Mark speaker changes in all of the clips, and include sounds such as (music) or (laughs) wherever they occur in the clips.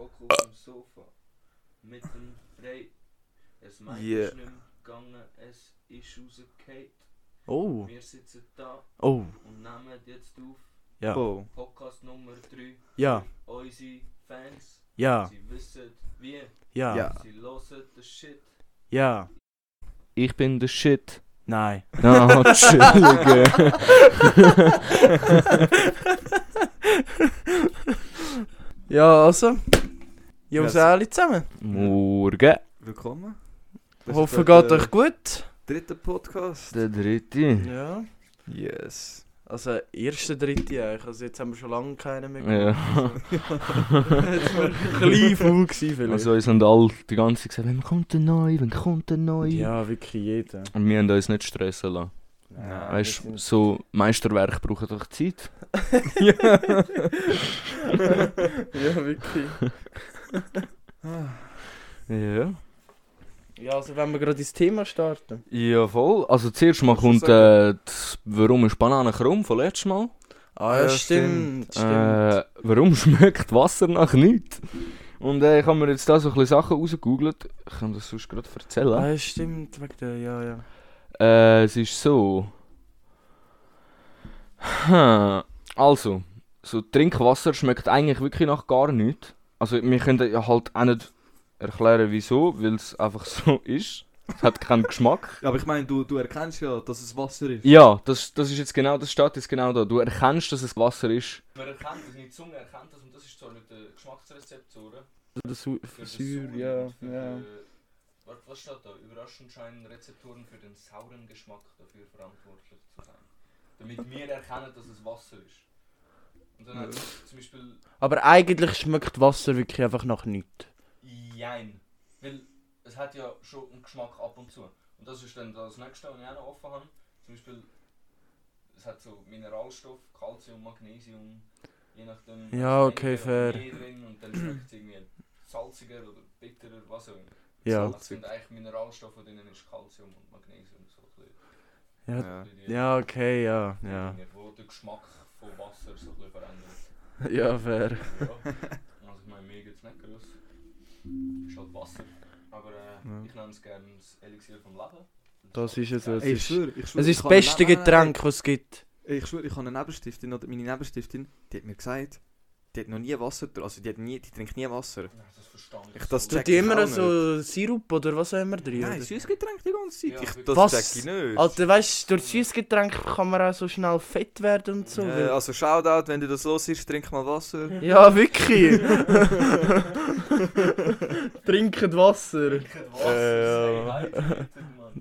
Speaker 1: hocke auf dem Sofa. Mit dem Brei. Es meint
Speaker 2: Yeah.
Speaker 1: ist nicht mehr gegangen, es ist rausgefallen.
Speaker 3: Oh,
Speaker 1: Wir sitzen da
Speaker 3: oh,
Speaker 1: und nehmen jetzt auf
Speaker 3: ja,
Speaker 2: Oh.
Speaker 1: Podcast Nummer 3.
Speaker 3: ja,
Speaker 1: Unsere Fans,
Speaker 3: ja,
Speaker 1: sie wissen wie,
Speaker 3: ja,
Speaker 2: Ja.
Speaker 1: sie hören den Shit.
Speaker 3: ja,
Speaker 1: Ich bin der Shit.
Speaker 3: nein. (laughs)
Speaker 1: Ah, Entschuldige. (laughs) (laughs)
Speaker 3: Ja, also, Jungs,
Speaker 2: Ja,
Speaker 3: alle zusammen.
Speaker 1: Morgen.
Speaker 2: Willkommen. Das
Speaker 3: Hoffe, geht
Speaker 2: der
Speaker 3: euch gut.
Speaker 2: dritte Podcast.
Speaker 1: Der dritte.
Speaker 3: Ja.
Speaker 2: Yes.
Speaker 3: Also, erste, dritte eigentlich. Also, jetzt haben wir schon lange keinen mehr
Speaker 1: Ja.
Speaker 3: Jetzt war ein klein faul gewesen vielleicht.
Speaker 1: Also uns haben alle die ganze Zeit gesagt, wenn kommt der neu, wenn kommt der neu.
Speaker 3: ja, wirklich jeder.
Speaker 1: Und wir haben uns nicht stressen lassen.
Speaker 2: Nein,
Speaker 1: Weißt du, so Meisterwerk brauchen doch Zeit. (laughs) (laughs)
Speaker 3: ja, wirklich.
Speaker 1: Ja.
Speaker 3: Ja, also, wenn wir gerade ins Thema starten.
Speaker 1: Ja, voll. Also zuerst mal kommt äh, das, warum ist Banane krumm von letztes Mal.
Speaker 3: Ah,
Speaker 2: Ja,
Speaker 3: ja, stimmt. stimmt.
Speaker 1: Äh, warum (laughs) schmeckt Wasser nach nichts? Und äh, ich habe mir jetzt da so ein bisschen Sachen rausgegoogelt. Ich kann das sonst gerade erzählen.
Speaker 3: ah, ja, stimmt. Wegen der, ja, ja.
Speaker 1: Äh, es ist so. Hm, Also, so Trinkwasser schmeckt eigentlich wirklich nach gar nichts. Also, wir können ja halt auch nicht erklären, wieso, weil es einfach (laughs) so ist. Es hat keinen Geschmack.
Speaker 2: Ja, aber ich meine, du, du erkennst ja, dass es Wasser ist.
Speaker 1: Ja, das, das ist jetzt genau, das steht jetzt genau da. Du erkennst, dass es Wasser ist. Man erkennt das, die Zunge erkennt das und das ist zwar mit den Geschmacksrezeptoren.
Speaker 3: Das Säure, ja, ja.
Speaker 1: Warte, was steht da? Überraschend scheinen Rezeptoren für den sauren Geschmack dafür verantwortlich zu sein. Damit wir erkennen, dass es Wasser ist. Und dann hat es zum Beispiel
Speaker 3: Aber eigentlich schmeckt Wasser wirklich einfach nach nichts.
Speaker 1: Jein. Weil es hat ja schon einen Geschmack ab und zu. Und das ist dann das nächste, was ich auch noch offen habe. Zum Beispiel, es hat so Mineralstoff, Calcium, Magnesium, je nachdem.
Speaker 3: Ja,
Speaker 1: was
Speaker 3: okay, fair.
Speaker 1: Drin, und dann schmeckt es irgendwie salziger oder bitterer, was auch immer.
Speaker 3: Ja.
Speaker 1: Das sind eigentlich Mineralstoffe, drinnen ist Calcium und Magnesium. So.
Speaker 3: Ja,
Speaker 2: Ja.
Speaker 3: Ja okay, ja, ja.
Speaker 1: Wo den Geschmack von Wasser so ein bisschen verändert.
Speaker 3: Ja, fair.
Speaker 1: Ja. Also ich meine, mir geht's nicht groß. Ist halt Wasser. Aber äh,
Speaker 2: Ja.
Speaker 1: ich nenne es gerne das Elixier vom Leben.
Speaker 3: Das ist es. Es
Speaker 2: Ey, ich
Speaker 3: ist,
Speaker 2: schwöre, ich schwöre.
Speaker 3: es
Speaker 2: ich
Speaker 3: ist das beste Getränk, was es gibt.
Speaker 2: Ich schwöre, ich habe eine Nebenstiftin, oder meine Nebenstiftin, die hat mir gesagt, die hat noch nie Wasser. Also die, hat nie, die trinkt nie Wasser.
Speaker 1: Ja, das verstand
Speaker 2: Ich- das
Speaker 1: so.
Speaker 3: die immer
Speaker 2: auch
Speaker 3: so Sirup oder was auch immer drin?
Speaker 2: Nein? Süßgetränk die ganze Zeit.
Speaker 1: Ja,
Speaker 2: ich, das
Speaker 3: Was?
Speaker 2: check ich nicht.
Speaker 3: Alter, weißt du, durch Süßgetränk kann man auch so schnell fett werden und so. weil-
Speaker 2: also Shoutout, wenn du das los ist, trink mal Wasser.
Speaker 3: Ja, wirklich. (laughs) Trinket Wasser.
Speaker 1: Trinken Wasser,
Speaker 2: Äh,
Speaker 1: Mann.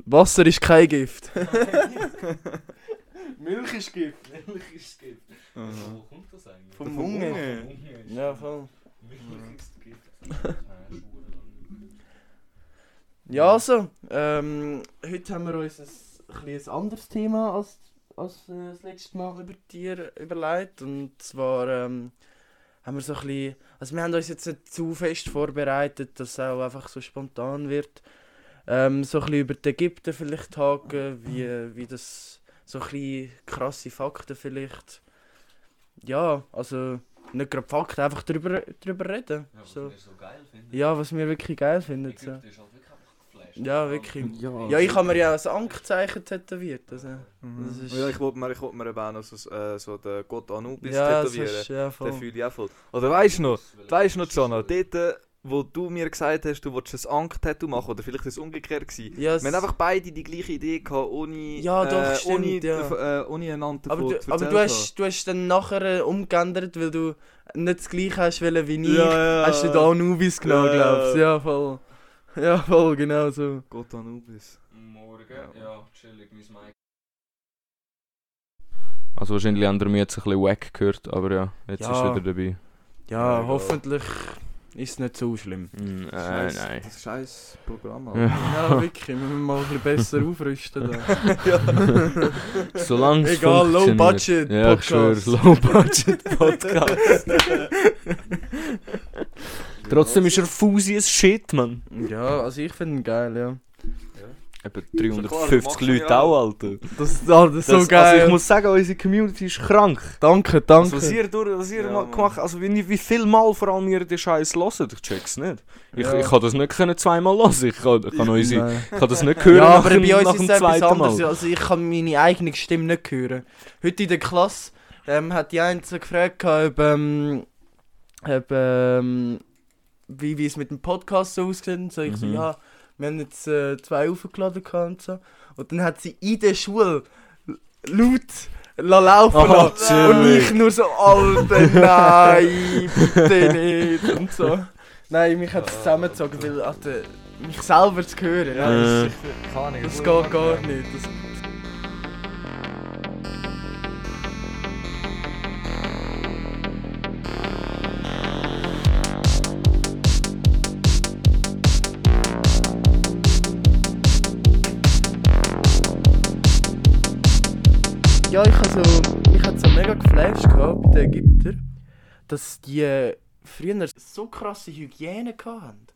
Speaker 3: Wasser ist kein Gift. (laughs)
Speaker 1: Milch ist Gift. Milch ist Gift. Wo kommt das eigentlich?
Speaker 3: Vom Hunger. Ja, voll. (laughs)
Speaker 1: Ja,
Speaker 3: also, ähm, heute haben wir uns ein, ein, bisschen ein anderes Thema als, als äh, das letzte Mal über Tiere überlegt. Und zwar ähm, haben wir so ein bisschen, also wir haben uns jetzt nicht zu fest vorbereitet, dass es auch einfach so spontan wird. Ähm, so ein bisschen über die Ägypten vielleicht haken, wie, wie das, so ein bisschen krasse Fakten vielleicht. Ja, also nicht gerade Fakten, einfach drüber, drüber reden.
Speaker 1: Ja, was
Speaker 3: So.
Speaker 1: wir so geil finden.
Speaker 3: Ja, was wir wirklich geil finden. So.
Speaker 1: Halt wirklich einfach geflasht.
Speaker 3: Ja, wirklich.
Speaker 2: Ja,
Speaker 3: Ja, ich habe mir ja ein Ankzeichen tätowiert. Also.
Speaker 2: Mhm.
Speaker 3: Das ist-
Speaker 2: Ja, ich wollte mir, ich wollte mir eben auch noch so, äh, so den Gott Anubis
Speaker 3: ja, das
Speaker 2: tätowieren.
Speaker 3: ist ja
Speaker 2: Den
Speaker 3: voll.
Speaker 2: fühle ich auch voll. Oder weißt du noch, weißt du noch, Jana, dort, äh, wo du mir gesagt hast, du wolltest ein Ankh-Tattoo machen, oder vielleicht ist es umgekehrt gewesen.
Speaker 3: Ja, es-
Speaker 2: Wir haben einfach beide die gleiche Idee gehabt, ohne,
Speaker 3: Ja, doch,
Speaker 2: äh,
Speaker 3: stimmt,
Speaker 2: ohne,
Speaker 3: ja.
Speaker 2: äh, ohne einander
Speaker 3: aber, du,
Speaker 2: zu
Speaker 3: aber du, hast, du hast dann nachher äh, umgeändert, weil du nicht das gleiche hast wollen wie ich.
Speaker 2: Ja, ja.
Speaker 3: Hast du da Anubis genommen,
Speaker 2: Ja,
Speaker 3: glaubst du?
Speaker 2: ja.
Speaker 3: Voll. Ja, voll, genau so.
Speaker 2: Gott Anubis.
Speaker 1: Morgen,
Speaker 2: Ja.
Speaker 1: ja, chillig, mein Mic. Also wahrscheinlich haben wir jetzt ein bisschen wack gehört, aber ja, jetzt
Speaker 3: Ja.
Speaker 1: ist wieder dabei.
Speaker 3: Ja,
Speaker 2: Ja,
Speaker 3: hoffentlich ist nicht so schlimm.
Speaker 1: Mm, äh,
Speaker 2: Scheiß,
Speaker 1: nein.
Speaker 2: Das scheiß Programm,
Speaker 1: Ja. (laughs)
Speaker 2: Alter.
Speaker 3: Ja, wirklich, wir müssen mal ein bisschen besser aufrüsten. Da. (laughs)
Speaker 1: Solange es
Speaker 3: Egal, low budget
Speaker 1: Ja,
Speaker 3: Podcast.
Speaker 1: schwör's, low budget (laughs) Podcast. Trotzdem ist er Fusi ein Shit, Mann.
Speaker 3: Ja, also ich finde ihn geil, ja.
Speaker 4: Klar,
Speaker 1: 350
Speaker 4: machen
Speaker 1: Leute auch, Alter.
Speaker 3: Das, ah, das ist so
Speaker 1: Das,
Speaker 3: geil.
Speaker 1: Also ich muss sagen, unsere Community ist krank.
Speaker 3: danke, danke.
Speaker 1: Also, was ihr, durch, was ihr
Speaker 4: Ja,
Speaker 1: mal gemacht also wie, wie viel Mal vor allem ihr den Scheiß hört, ich check's nicht. Ich,
Speaker 3: Ja.
Speaker 1: ich kann das nicht können zweimal hören. Ich kann, ich kann, unsere, ich kann das nicht hören
Speaker 3: Ja,
Speaker 1: nach,
Speaker 3: aber
Speaker 1: dem-
Speaker 3: bei uns
Speaker 1: nach
Speaker 3: ist
Speaker 1: dem
Speaker 3: es etwas
Speaker 1: zweiten
Speaker 3: anderes.
Speaker 1: Mal.
Speaker 3: Also ich kann meine eigene Stimme nicht hören. Heute in der Klasse ähm, hat die eine so gefragt, ob, ähm, ob ähm, wie, wie es mit dem Podcast so aussieht. So, ich so,
Speaker 1: Mhm.
Speaker 3: ja, wir haben jetzt äh, zwei aufgeladen gehabt und so. Und dann hat sie in der Schule laut la laufen
Speaker 1: Aha,
Speaker 3: lassen. Und ich nur so, Alter, nein, bitte nicht. Und so. Nein, mich hat es zusammengezogen, weil Alter, mich selber zu hören.
Speaker 1: Ja,
Speaker 3: nein,
Speaker 1: das
Speaker 3: das geht gar nicht. Das, ja, ich habe so, mich hat so mega geflasht gehabt bei den Ägyptern, dass die früher so krasse Hygiene hatten.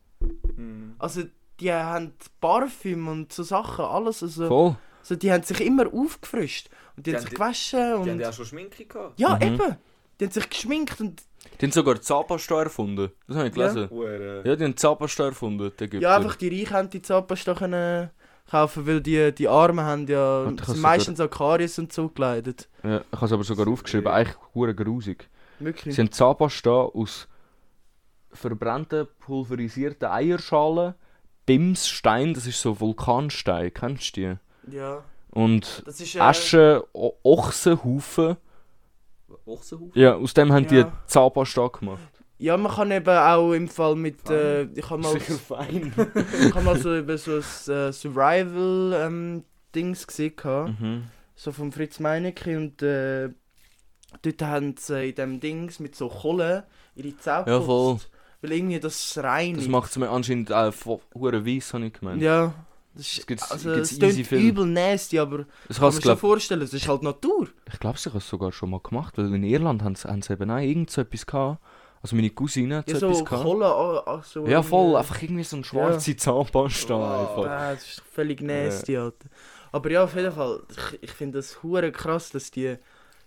Speaker 4: Mhm.
Speaker 3: Also die haben Parfüm und so Sachen, alles. Also,
Speaker 1: Voll.
Speaker 3: also die haben sich immer aufgefrischt. Und die,
Speaker 4: Die
Speaker 3: haben sich
Speaker 4: die-
Speaker 3: gewaschen
Speaker 4: Die
Speaker 3: und...
Speaker 4: haben ja auch schon Schminke gehabt.
Speaker 3: ja,
Speaker 1: Mhm.
Speaker 3: eben. Die haben sich geschminkt und...
Speaker 1: Die haben sogar Zahnpasta erfunden. Das habe ich
Speaker 3: Ja.
Speaker 1: gelesen.
Speaker 4: Hure.
Speaker 1: Ja, die haben Zahnpasta erfunden, die Ägypter.
Speaker 3: Ja, einfach die Reichen haben die Zahnpasta können kaufen, weil die, die Armen haben ja...
Speaker 1: Und ich
Speaker 3: sind meistens auch Karies und so gekleidet.
Speaker 1: Ja, ich habe es aber sogar aufgeschrieben. Eigentlich hure grusig.
Speaker 3: Wirklich.
Speaker 1: Sie haben Zahnpasta aus verbrannten, pulverisierten Eierschalen, Bimsstein, das ist so Vulkanstein, kennst du die?
Speaker 3: Ja.
Speaker 1: Und
Speaker 3: Das ist... Äh,
Speaker 1: Asche, O- Ochsenhaufen.
Speaker 4: Ochsenhaufen?
Speaker 1: Ja, aus dem haben die
Speaker 3: Ja.
Speaker 1: Zahnpasta gemacht.
Speaker 3: Ja, man kann eben auch im Fall mit... Äh, ich habe mal...
Speaker 1: fein. (laughs)
Speaker 3: ich habe mal so über so ein äh, Survival-Dings gesehen. gehabt.
Speaker 1: mhm.
Speaker 3: so vom Fritz Meinecke und äh, dort haben sie in dem Dings mit so Kohle ihre Zähne
Speaker 1: Ja, voll.
Speaker 3: Weil irgendwie das rein
Speaker 1: Das macht es mir anscheinend auch hure weiss, habe ich gemeint.
Speaker 3: Ja, das ist,
Speaker 1: gibt's-
Speaker 3: also,
Speaker 1: gibt's
Speaker 3: es klingt übel nasty, aber
Speaker 1: Das
Speaker 3: kann man sich
Speaker 1: glaub,
Speaker 3: vorstellen, es ist halt Natur.
Speaker 1: ich glaube, sie haben es sogar schon mal gemacht, weil in Irland haben sie, haben sie eben auch irgend so etwas gehabt. Also meine Cousine hat
Speaker 3: Ja,
Speaker 1: so etwas gehabt.
Speaker 3: Kohle, ah, ah, so
Speaker 1: Ja, voll, einfach irgendwie so ein schwarze Zahnpasta
Speaker 4: Wow.
Speaker 1: einfach.
Speaker 3: Das ist völlig nasty, Alter. Aber ja, auf jeden Fall, ich, ich finde das hure krass, dass die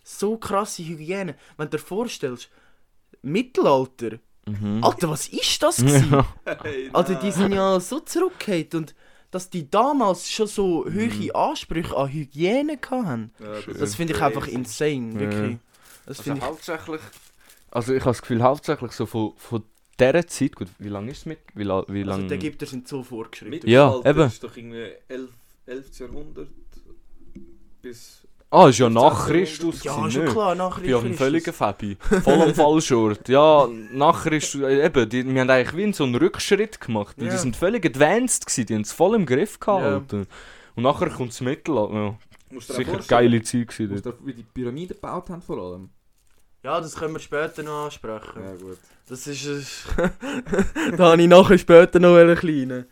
Speaker 3: so krasse Hygiene, wenn du dir vorstellst, Mittelalter,
Speaker 1: Mhm.
Speaker 3: Alter, was ist das gewesen?
Speaker 1: Ja.
Speaker 4: Hey,
Speaker 3: Alter, die sind ja so zurückgehend und dass die damals schon so hohe Ansprüche an Hygiene hatten,
Speaker 4: Ja, das
Speaker 3: das finde ich einfach insane, wirklich. Das
Speaker 1: Also
Speaker 3: finde ich...
Speaker 1: hauptsächlich. Also ich habe das Gefühl, hauptsächlich so von, von dieser Zeit, gut, wie lange ist es mit? Wie, la, wie
Speaker 3: Also
Speaker 1: lange?
Speaker 3: die Ägypter sind so fortgeschritten.
Speaker 1: Ja,
Speaker 4: Mittelalter
Speaker 1: eben.
Speaker 4: ist doch irgendwie 11. 11. Jahrhundert bis...
Speaker 1: ah, ist ja nach
Speaker 4: 15.
Speaker 1: Christus.
Speaker 3: Ja, schon
Speaker 1: nicht?
Speaker 3: klar, nach
Speaker 1: Ich bin
Speaker 3: Christus.
Speaker 1: völligen Fabi. Voll am Fallschort. Ja, nachher ist äh, eben, die, wir haben eigentlich wie so einen Rückschritt gemacht. weil
Speaker 3: Ja.
Speaker 1: Die sind völlig advanced gewesen, die haben es voll im Griff gehabt.
Speaker 3: Ja.
Speaker 1: Alter. Und nachher kommt das Mittelalter. Ja, sicher geile Zeit gewesen.
Speaker 2: Musst
Speaker 1: dort.
Speaker 2: wie die Pyramiden gebaut haben vor allem?
Speaker 3: Ja, das können wir später noch ansprechen.
Speaker 2: Ja gut.
Speaker 3: Das ist... (laughs) da habe ich nachher später noch einen kleinen.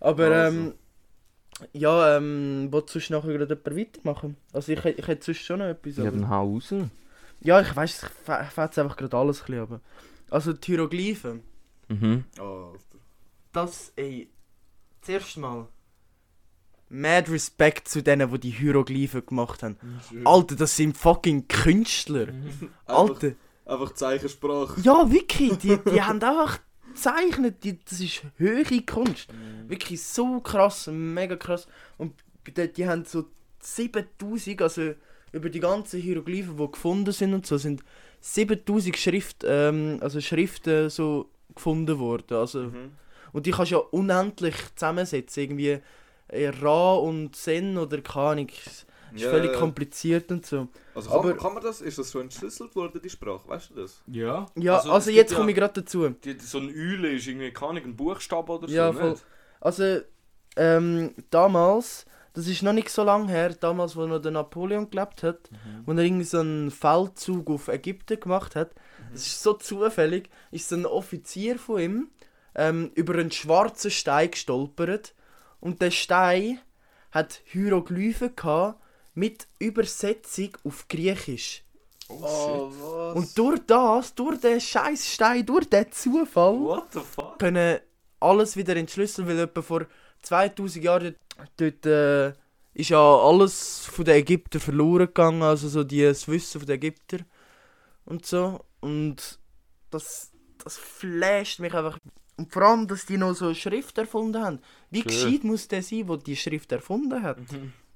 Speaker 3: Aber
Speaker 4: Also.
Speaker 3: ähm... Ja, ähm... Wolltest du sonst nachher gerade jemand weitermachen? Also ich, ich hätte sonst schon noch etwas,
Speaker 1: Ja,
Speaker 3: aber...
Speaker 1: dann hau raus.
Speaker 3: Ja, ich weiß, ich fetze einfach gerade alles ein bisschen, aber... Also die Hieroglyphen.
Speaker 1: Mhm.
Speaker 4: Oh, Alter.
Speaker 3: Das, ey... Zuerst mal... Mad Respect zu denen, die die Hieroglyphen gemacht haben. Alter, das sind fucking Künstler.
Speaker 4: Einfach,
Speaker 3: Alter.
Speaker 4: einfach Zeichensprache.
Speaker 3: Ja, wirklich. Die, die haben einfach gezeichnet. Die, das ist höhere Kunst. Wirklich so krass, mega krass. Und die, die haben so 7000, also über die ganzen Hieroglyphen, die gefunden sind und so, sind 7000 Schrift, ähm, also Schriften so gefunden worden. Also,
Speaker 4: Mhm.
Speaker 3: Und die kannst du ja unendlich zusammensetzen. Irgendwie Ra und Sen oder keine Ahnung. Ist
Speaker 4: Ja,
Speaker 3: völlig
Speaker 4: ja.
Speaker 3: kompliziert und so.
Speaker 4: Also kann,
Speaker 3: Aber-
Speaker 4: man, kann man das, ist das so entschlüsselt worden, die Sprache, weißt du das?
Speaker 1: Ja.
Speaker 3: Ja,
Speaker 1: Also,
Speaker 3: also, jetzt komme
Speaker 1: ja-
Speaker 3: ich gerade dazu.
Speaker 1: Die, so ein Eule ist irgendwie keine Ahnung, ein Buchstabe oder
Speaker 3: Ja,
Speaker 1: so.
Speaker 3: voll.
Speaker 1: nicht?
Speaker 3: Also, ähm, damals, das ist noch nicht so lange her, damals, wo noch der Napoleon gelebt hat, wo er irgendwie so einen Feldzug auf Ägypten gemacht hat, das ist so zufällig, ist so ein Offizier von ihm ähm, über einen schwarzen Stein gestolpert und der Stein hat Hieroglyphen gehabt mit Übersetzung auf Griechisch.
Speaker 4: Oh, was?
Speaker 3: Und durch das, durch den scheiß Stein, durch den Zufall,
Speaker 1: What the fuck?
Speaker 3: können alles wieder entschlüsselt, weil etwa vor 2000 Jahren dort, äh, ist ja alles von den Ägyptern verloren gegangen, also so die, das Wissen von den Ägyptern und so. Und das, das flasht mich einfach. Und vor allem, dass die noch so eine Schrift erfunden haben. Wie gescheit muss der sein, der die Schrift erfunden hat?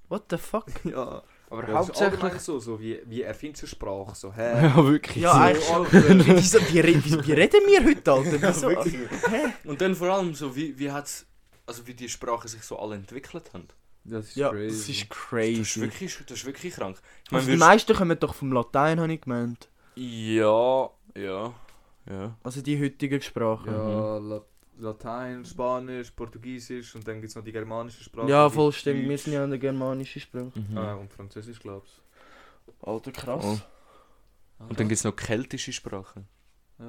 Speaker 3: What the fuck? (laughs)
Speaker 2: Ja.
Speaker 1: Aber
Speaker 2: Ja, allgemein so, so wie, wie erfindest du Sprache? So, hä?
Speaker 1: Ja, wirklich.
Speaker 3: Ja,
Speaker 1: so.
Speaker 3: eigentlich (laughs) wie, wieso- wie, wie, wie reden wir heute, Alter? (laughs) Wieso?
Speaker 1: Und dann vor allem so, wie, wie hat's, also wie die Sprachen sich so alle entwickelt haben.
Speaker 2: Das ist
Speaker 3: Ja,
Speaker 2: crazy.
Speaker 3: das ist
Speaker 1: Das ist
Speaker 3: crazy.
Speaker 1: wirklich, das ist wirklich krank. Ich
Speaker 3: Also
Speaker 1: meine,
Speaker 3: die meisten kommen doch vom Latein, habe ich gemeint.
Speaker 1: ja, ja, ja.
Speaker 3: Also die heutigen Sprachen.
Speaker 2: Ja, La Latein, Spanisch, Portugiesisch und dann gibt es noch die germanische Sprache.
Speaker 3: Ja, voll stimmt. Wir sind ja an der germanischen Sprache.
Speaker 1: Mhm.
Speaker 2: Ah, und Französisch, glaubst
Speaker 3: Alter, krass.
Speaker 1: Oh.
Speaker 2: du?
Speaker 1: Und dann gibt es noch keltische Sprachen.
Speaker 2: Ja,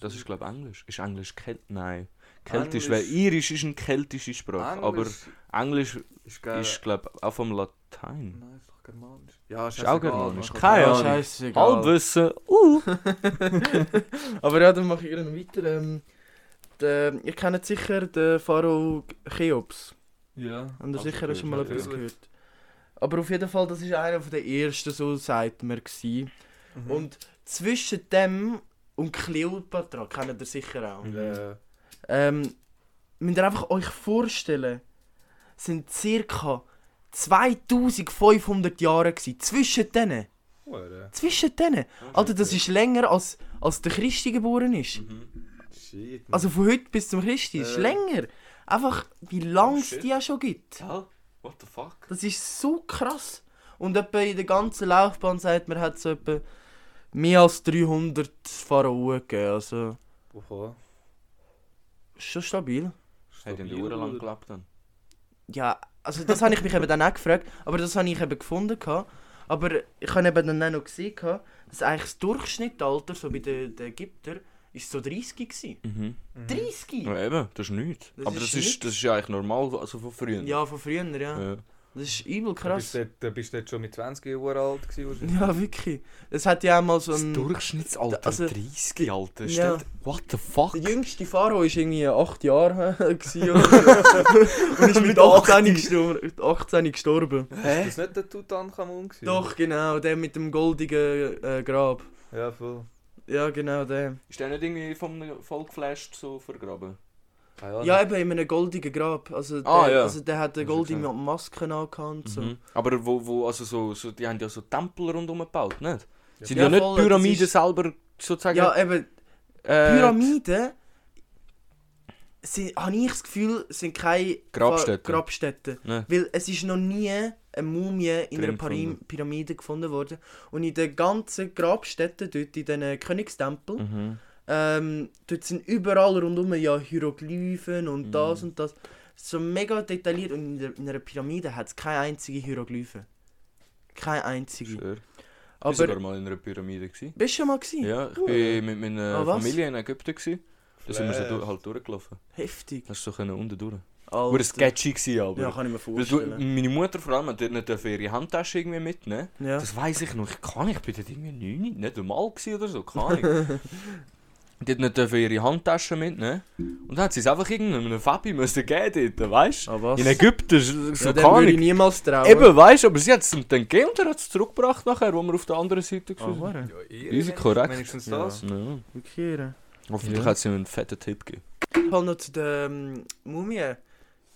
Speaker 1: Das ist, glaube ich, Englisch. Ist Englisch Kelt? Nein. Keltisch,
Speaker 2: Englisch-
Speaker 1: weil Irisch ist eine keltische Sprache. Aber Englisch
Speaker 2: ist,
Speaker 1: ist, glaube ich, auch vom Latein.
Speaker 2: Nein, germanisch. Ja,
Speaker 1: Ist auch germanisch. Keine
Speaker 3: Ja,
Speaker 1: Ahnung.
Speaker 3: scheißegal.
Speaker 1: Halbwissen. Uh! (laughs)
Speaker 3: Aber ja, dann mache ich gerne weiter. Ähm, der, ihr kennt sicher den Pharao Cheops.
Speaker 2: Ja.
Speaker 3: Habt ihr sicher schon mal etwas gehört? Aber auf jeden Fall, das war einer der ersten, so sagt man. Gewesen.
Speaker 2: Mhm.
Speaker 3: Und zwischen dem und Cleopatra kennt ihr sicher auch.
Speaker 2: Äh,
Speaker 3: Ähm, müsst ihr einfach euch vorstellen, sind circa 2500 Jahre gewesen. Zwischen denen.
Speaker 2: Hure.
Speaker 3: Zwischen denen. Alter, das ist länger als, als der Christi geboren ist.
Speaker 2: Shit.
Speaker 3: Also von heute bis zum Christi ist
Speaker 2: Äh.
Speaker 3: länger. Einfach, wie lange es
Speaker 1: shit.
Speaker 3: die ja schon gibt.
Speaker 1: Ja, what the fuck?
Speaker 3: Das ist so krass. Und etwa in der ganzen Laufbahn sagt man, hat es etwa mehr als 300 Pharaonen gegeben. Also,
Speaker 2: Oha.
Speaker 3: ist schon stabil.
Speaker 1: Hat in der Uhr lang gelebt dann.
Speaker 3: Ja, also das habe ich mich eben dann auch gefragt, aber das habe ich eben gefunden. gehabt. Aber ich habe eben dann auch noch gesehen, gehabt, dass eigentlich das Durchschnittsalter so bei den, den Ägyptern ist so 30 gewesen.
Speaker 1: Mhm.
Speaker 3: 30?
Speaker 1: Ja, eben, das ist nichts.
Speaker 3: Das
Speaker 1: Aber
Speaker 3: ist
Speaker 1: das,
Speaker 3: nichts.
Speaker 1: ist, das ist eigentlich normal, also von früher.
Speaker 3: Ja, von früher, ja.
Speaker 1: Ja.
Speaker 3: Das ist übel
Speaker 2: Da
Speaker 3: krass.
Speaker 2: bist du dort- bist dort schon mit 20 Jahren alt gewesen.
Speaker 3: Ja, wirklich. Es hat ja auch mal so
Speaker 1: Das
Speaker 3: ein...
Speaker 1: Durchschnittsalter
Speaker 3: also-
Speaker 1: 30, Alter.
Speaker 3: Ja.
Speaker 1: Stell- What the fuck?
Speaker 3: Der jüngste Pharao war irgendwie 8 Jahre (laughs) so. (laughs) Und ist mit 18 gestorben. 18 gestorben.
Speaker 2: Ist das nicht der Tutanchamun gewesen?
Speaker 3: Doch, genau, der mit dem goldigen äh, Grab.
Speaker 2: Ja, voll.
Speaker 3: Ja, genau, der.
Speaker 1: Ist der nicht irgendwie vom Volk geflasht so vergraben?
Speaker 2: Ah,
Speaker 3: Ja, eben in einem goldigen Grab. Also der,
Speaker 1: Ah, ja.
Speaker 3: also der hat eine goldene. Maske angehabt so.
Speaker 1: Mhm. Aber wo, wo, also so, so, die haben ja so Tempel rundherum gebaut, nicht? Sind
Speaker 3: Ja,
Speaker 1: ja, nicht
Speaker 3: voll,
Speaker 1: Pyramiden
Speaker 3: ist-
Speaker 1: selber sozusagen...
Speaker 3: Ja, eben,
Speaker 1: äh,
Speaker 3: Pyramiden sind, habe ich das Gefühl, sind keine
Speaker 1: Grabstätten.
Speaker 3: Grabstätten.
Speaker 1: Ne.
Speaker 3: Weil es ist noch nie eine Mumie in einer
Speaker 1: Drin
Speaker 3: Pari
Speaker 1: gefunden.
Speaker 3: Pyramide gefunden worden. Und in den ganzen Grabstätten, dort in diesen Königstempeln,
Speaker 1: Mhm.
Speaker 3: Ähm, dort sind überall rundum ja Hieroglyphen und
Speaker 1: Mhm.
Speaker 3: das und das. So mega detailliert. Und in, der, in einer Pyramide hat es keine einzige Hieroglyphen. Keine einzige.
Speaker 1: Sure. Ich war sogar
Speaker 3: Aber
Speaker 1: mal in einer Pyramide. Gewesen.
Speaker 3: bist du schon mal gewesen?
Speaker 1: Ja, ich
Speaker 3: Uh,
Speaker 1: bin mit meiner
Speaker 3: was?
Speaker 1: Familie in Ägypten. Gewesen. Da sind wir so
Speaker 2: Flash.
Speaker 1: du halt durchgelaufen.
Speaker 3: Heftig.
Speaker 1: Hast du so können unten durch.
Speaker 3: Alter.
Speaker 1: Wurde sketchy gewesen, aber...
Speaker 3: Ja, kann ich mir
Speaker 1: Weil du,
Speaker 3: vorstellen.
Speaker 1: meine Mutter vor allem hat nicht ihre Handtasche irgendwie mitnehmen.
Speaker 3: Ja.
Speaker 1: Das weiß ich noch. Ich kann nicht, ich bin dort irgendwie neun, nicht einmal oder so, keine Ahnung. (laughs) Die hat nicht ihre Handtasche mitnehmen. Und dann hat sie es einfach irgendeinem Fabi müssen geben dort, weißt du?
Speaker 3: Ah?
Speaker 1: In Ägypten, so
Speaker 3: ja,
Speaker 1: keine
Speaker 3: würde ich niemals trauen.
Speaker 1: Eben, weißt du, aber sie hat es ihm dann gegeben und er hat es zurückgebracht nachher, wo wir auf der anderen Seite
Speaker 3: Ah,
Speaker 1: waren.
Speaker 3: hure.
Speaker 2: Ja, eher
Speaker 1: Easy,
Speaker 2: wenigstens-
Speaker 1: korrekt.
Speaker 2: Wenigstens
Speaker 3: Ja.
Speaker 2: das.
Speaker 1: Ja.
Speaker 3: Irre.
Speaker 1: Hoffentlich
Speaker 3: Ja.
Speaker 1: hat sie ihm einen fetten Tipp gegeben.
Speaker 3: Ich habe noch zu der ähm, Mumie.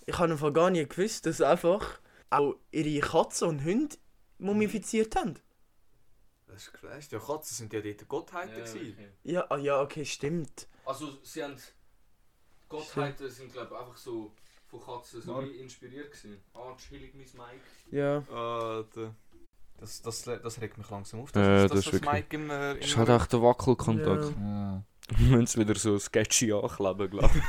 Speaker 3: Ich habe einfach gar nicht gewusst, dass einfach auch ihre Katzen und Hunde mumifiziert haben.
Speaker 2: Das ist krass. Ja, Katzen sind ja dort Gottheiten gewesen.
Speaker 3: Ja, ah, ja, okay, stimmt.
Speaker 5: Also sie haben Gottheiten sind glaube ich einfach so von Katzen so wie inspiriert gewesen. Ah, chillig mein Mike.
Speaker 3: Ja.
Speaker 2: Alter. Das, das, das regt mich langsam auf.
Speaker 1: Äh,
Speaker 2: ist
Speaker 1: das ist
Speaker 2: was
Speaker 1: wirklich-
Speaker 2: Mike immer,
Speaker 1: Das ist halt echt der Wackelkontakt.
Speaker 3: Ja.
Speaker 2: Ja.
Speaker 1: Wir müssen es wieder so sketchy ankleben, glaube ich.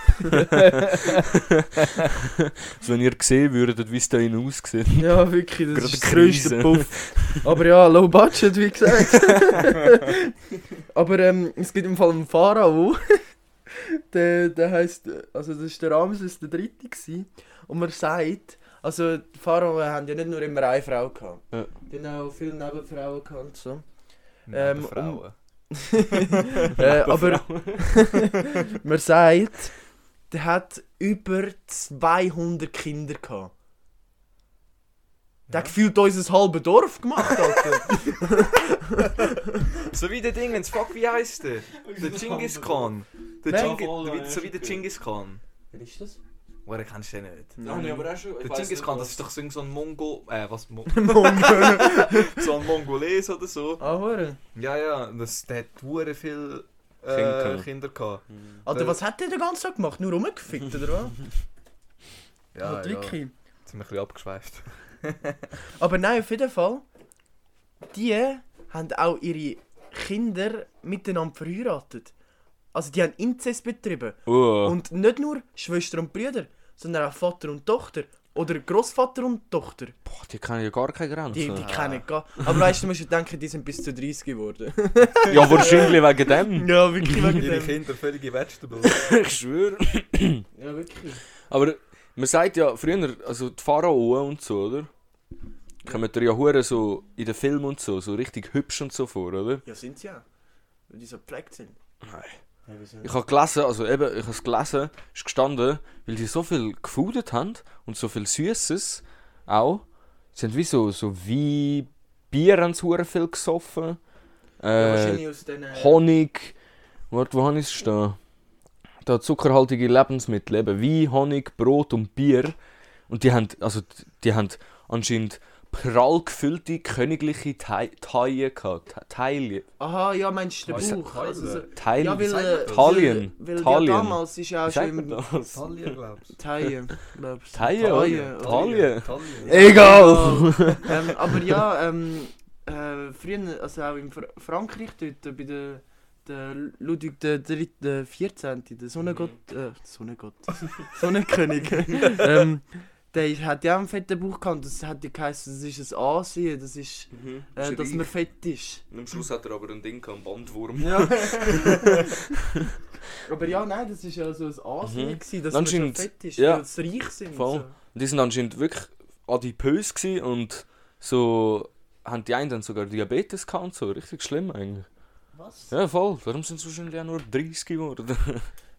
Speaker 1: so, (laughs) wenn ihr sehen würdet, wie es da innen aussieht.
Speaker 3: Ja, wirklich, das
Speaker 1: Gerade
Speaker 3: ist
Speaker 1: Krise.
Speaker 3: grösste Puff. Aber ja, low budget, wie gesagt. (laughs) Aber ähm, es gibt im Fall einen Pharao. (laughs) der, der heisst, also das war der Ramses der Dritte. Gewesen. Und man sagt, also die Pharaonen haben ja nicht nur immer eine Frau gehabt.
Speaker 1: Ja.
Speaker 3: Die haben auch viele Nebenfrauen gehabt. So.
Speaker 2: Ähm,
Speaker 3: Ähm,
Speaker 2: Frauen. (laughs)
Speaker 3: äh, aber (laughs) man sagt, der hat über 200 Kinder gehabt. Der hat gefühlt unser halbes Dorf gemacht, Alter. (laughs)
Speaker 2: So wie der Dingens, fuck, wie heißt der? Der Genghis Khan. Der? Genghis, so wie der
Speaker 5: ist
Speaker 2: Genghis Khan.
Speaker 3: Wer ist das?
Speaker 2: Woher kennst du den nicht?
Speaker 1: Hab ich aber auch schon.
Speaker 2: Der Genghis Khan, das ist doch so ein- Mongol... Äh, was? Mo (laughs)
Speaker 3: Mongol. (laughs)
Speaker 2: so ein Mongoles oder so.
Speaker 3: ah, hure.
Speaker 2: Ja, ja, das, der hat hure viel
Speaker 1: Kinder.
Speaker 2: äh, Kinder gehabt.
Speaker 3: Alter, was hat der den ganzen Tag gemacht? Nur rumgefickt, oder was? (laughs)
Speaker 2: Ja, ja.
Speaker 3: wirklich.
Speaker 2: Jetzt sind wir ein bisschen abgeschweift.
Speaker 3: Aber nein, auf jeden Fall. Die haben auch ihre Kinder miteinander verheiratet. Also die haben Inzest betrieben.
Speaker 1: Oh.
Speaker 3: Und nicht nur Schwester und Brüder, sondern auch Vater und Tochter. Oder Großvater und Tochter.
Speaker 1: Boah, die kennen ja gar keine Grenzen.
Speaker 3: Die, die kennen gar. Aber weißt du, du musst ja denken, die sind bis zu 30 geworden.
Speaker 1: Ja, wahrscheinlich wegen dem. (laughs)
Speaker 3: ja, wirklich wegen
Speaker 2: Ihre
Speaker 3: dem.
Speaker 2: Kinder völlige Vegetables. (laughs)
Speaker 1: ich schwöre.
Speaker 3: Ja, wirklich.
Speaker 1: Aber man sagt ja früher, also die Pharaonen und so, oder? Kommen dir ja hure so in den Filmen und so, so richtig hübsch und so vor, oder?
Speaker 3: Ja, sind sie auch. Weil die so gepflegt sind.
Speaker 1: Nein.
Speaker 3: Ja?
Speaker 1: Ich habe gelesen, also eben, ich habe es gelesen, ist gestanden, weil die so viel gefoodet haben und so viel Süßes auch. Sie haben wie so, so wie Bier haben sie viel gesoffen.
Speaker 3: Ja,
Speaker 1: Äh,
Speaker 3: aus den...
Speaker 1: Honig. Warte, wo habe ich es stehen? Da zuckerhaltige Lebensmittel, eben Wein, Honig, Brot und Bier. Und die haben, also die haben anscheinend prall gefüllte königliche Tei- Taille gehabt. Taille.
Speaker 3: Aha, ja, meinst du den Bauch? Also, so,
Speaker 1: Taille.
Speaker 3: ja, weil... äh?
Speaker 1: Talien.
Speaker 3: Weil, weil ja
Speaker 1: Talien.
Speaker 3: damals ist ja auch schon im...
Speaker 2: Talia, glaubst du?
Speaker 3: Taille, glaubst du?
Speaker 1: Taille,
Speaker 3: Taille?
Speaker 1: Taille. Egal!
Speaker 3: ähm, aber ja, (laughs) ähm, äh, früher, also auch in Fra Frankreich dort, äh, bei der, der Ludwig der, 14., der Sonnengott, äh, Sonnengott, (laughs) Sonnenkönig, (laughs) ähm, der ist- hat ja auch einen fetten Bauch gehabt, das hat ja geheißen, das ist ein Ansehen, das ist, äh, dass man fett ist.
Speaker 1: Am Schluss hat er aber ein Ding gehabt, einen Bandwurm.
Speaker 3: Ja. (laughs) aber ja, nein, das ist ja so ein Ansehen,
Speaker 1: Mhm.
Speaker 3: gewesen, dass man schon fett ist,
Speaker 1: ja.
Speaker 3: weil sie reich sind.
Speaker 1: Voll.
Speaker 3: So.
Speaker 1: Die sind anscheinend wirklich adipös gewesen und so haben die einen dann sogar Diabetes gehabt und so. Richtig schlimm eigentlich.
Speaker 3: Was?
Speaker 1: Ja, voll. Darum sind sie wahrscheinlich auch nur 30 geworden.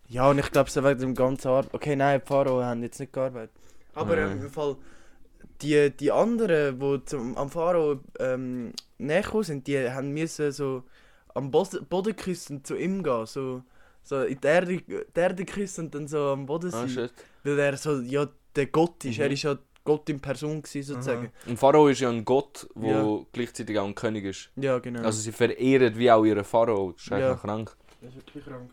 Speaker 3: Ja, und ich glaube, es wegen dem ganzen Arbeit. Okay, nein, die Pharao haben jetzt nicht gearbeitet. Aber
Speaker 1: Nein.
Speaker 3: ähm, im Fall, die, die anderen, die zum, am Pharao ähm, näher gekommen sind, die haben müssen so am Bos Boden küssen zu ihm gehen. So, so in die Erde, die Erde küssen und dann so am Boden
Speaker 1: ah,
Speaker 3: sein.
Speaker 1: shit.
Speaker 3: weil er so, ja, der Gott ist.
Speaker 1: Mhm.
Speaker 3: Er ist ja Gott in Person gewesen, sozusagen.
Speaker 1: Und Pharao ist ja ein Gott, der
Speaker 3: Ja.
Speaker 1: gleichzeitig auch ein König ist.
Speaker 3: Ja, genau.
Speaker 1: Also sie verehren wie auch ihren Pharao. Das ist eigentlich
Speaker 3: Ja.
Speaker 1: noch krank.
Speaker 3: das ist wirklich krank.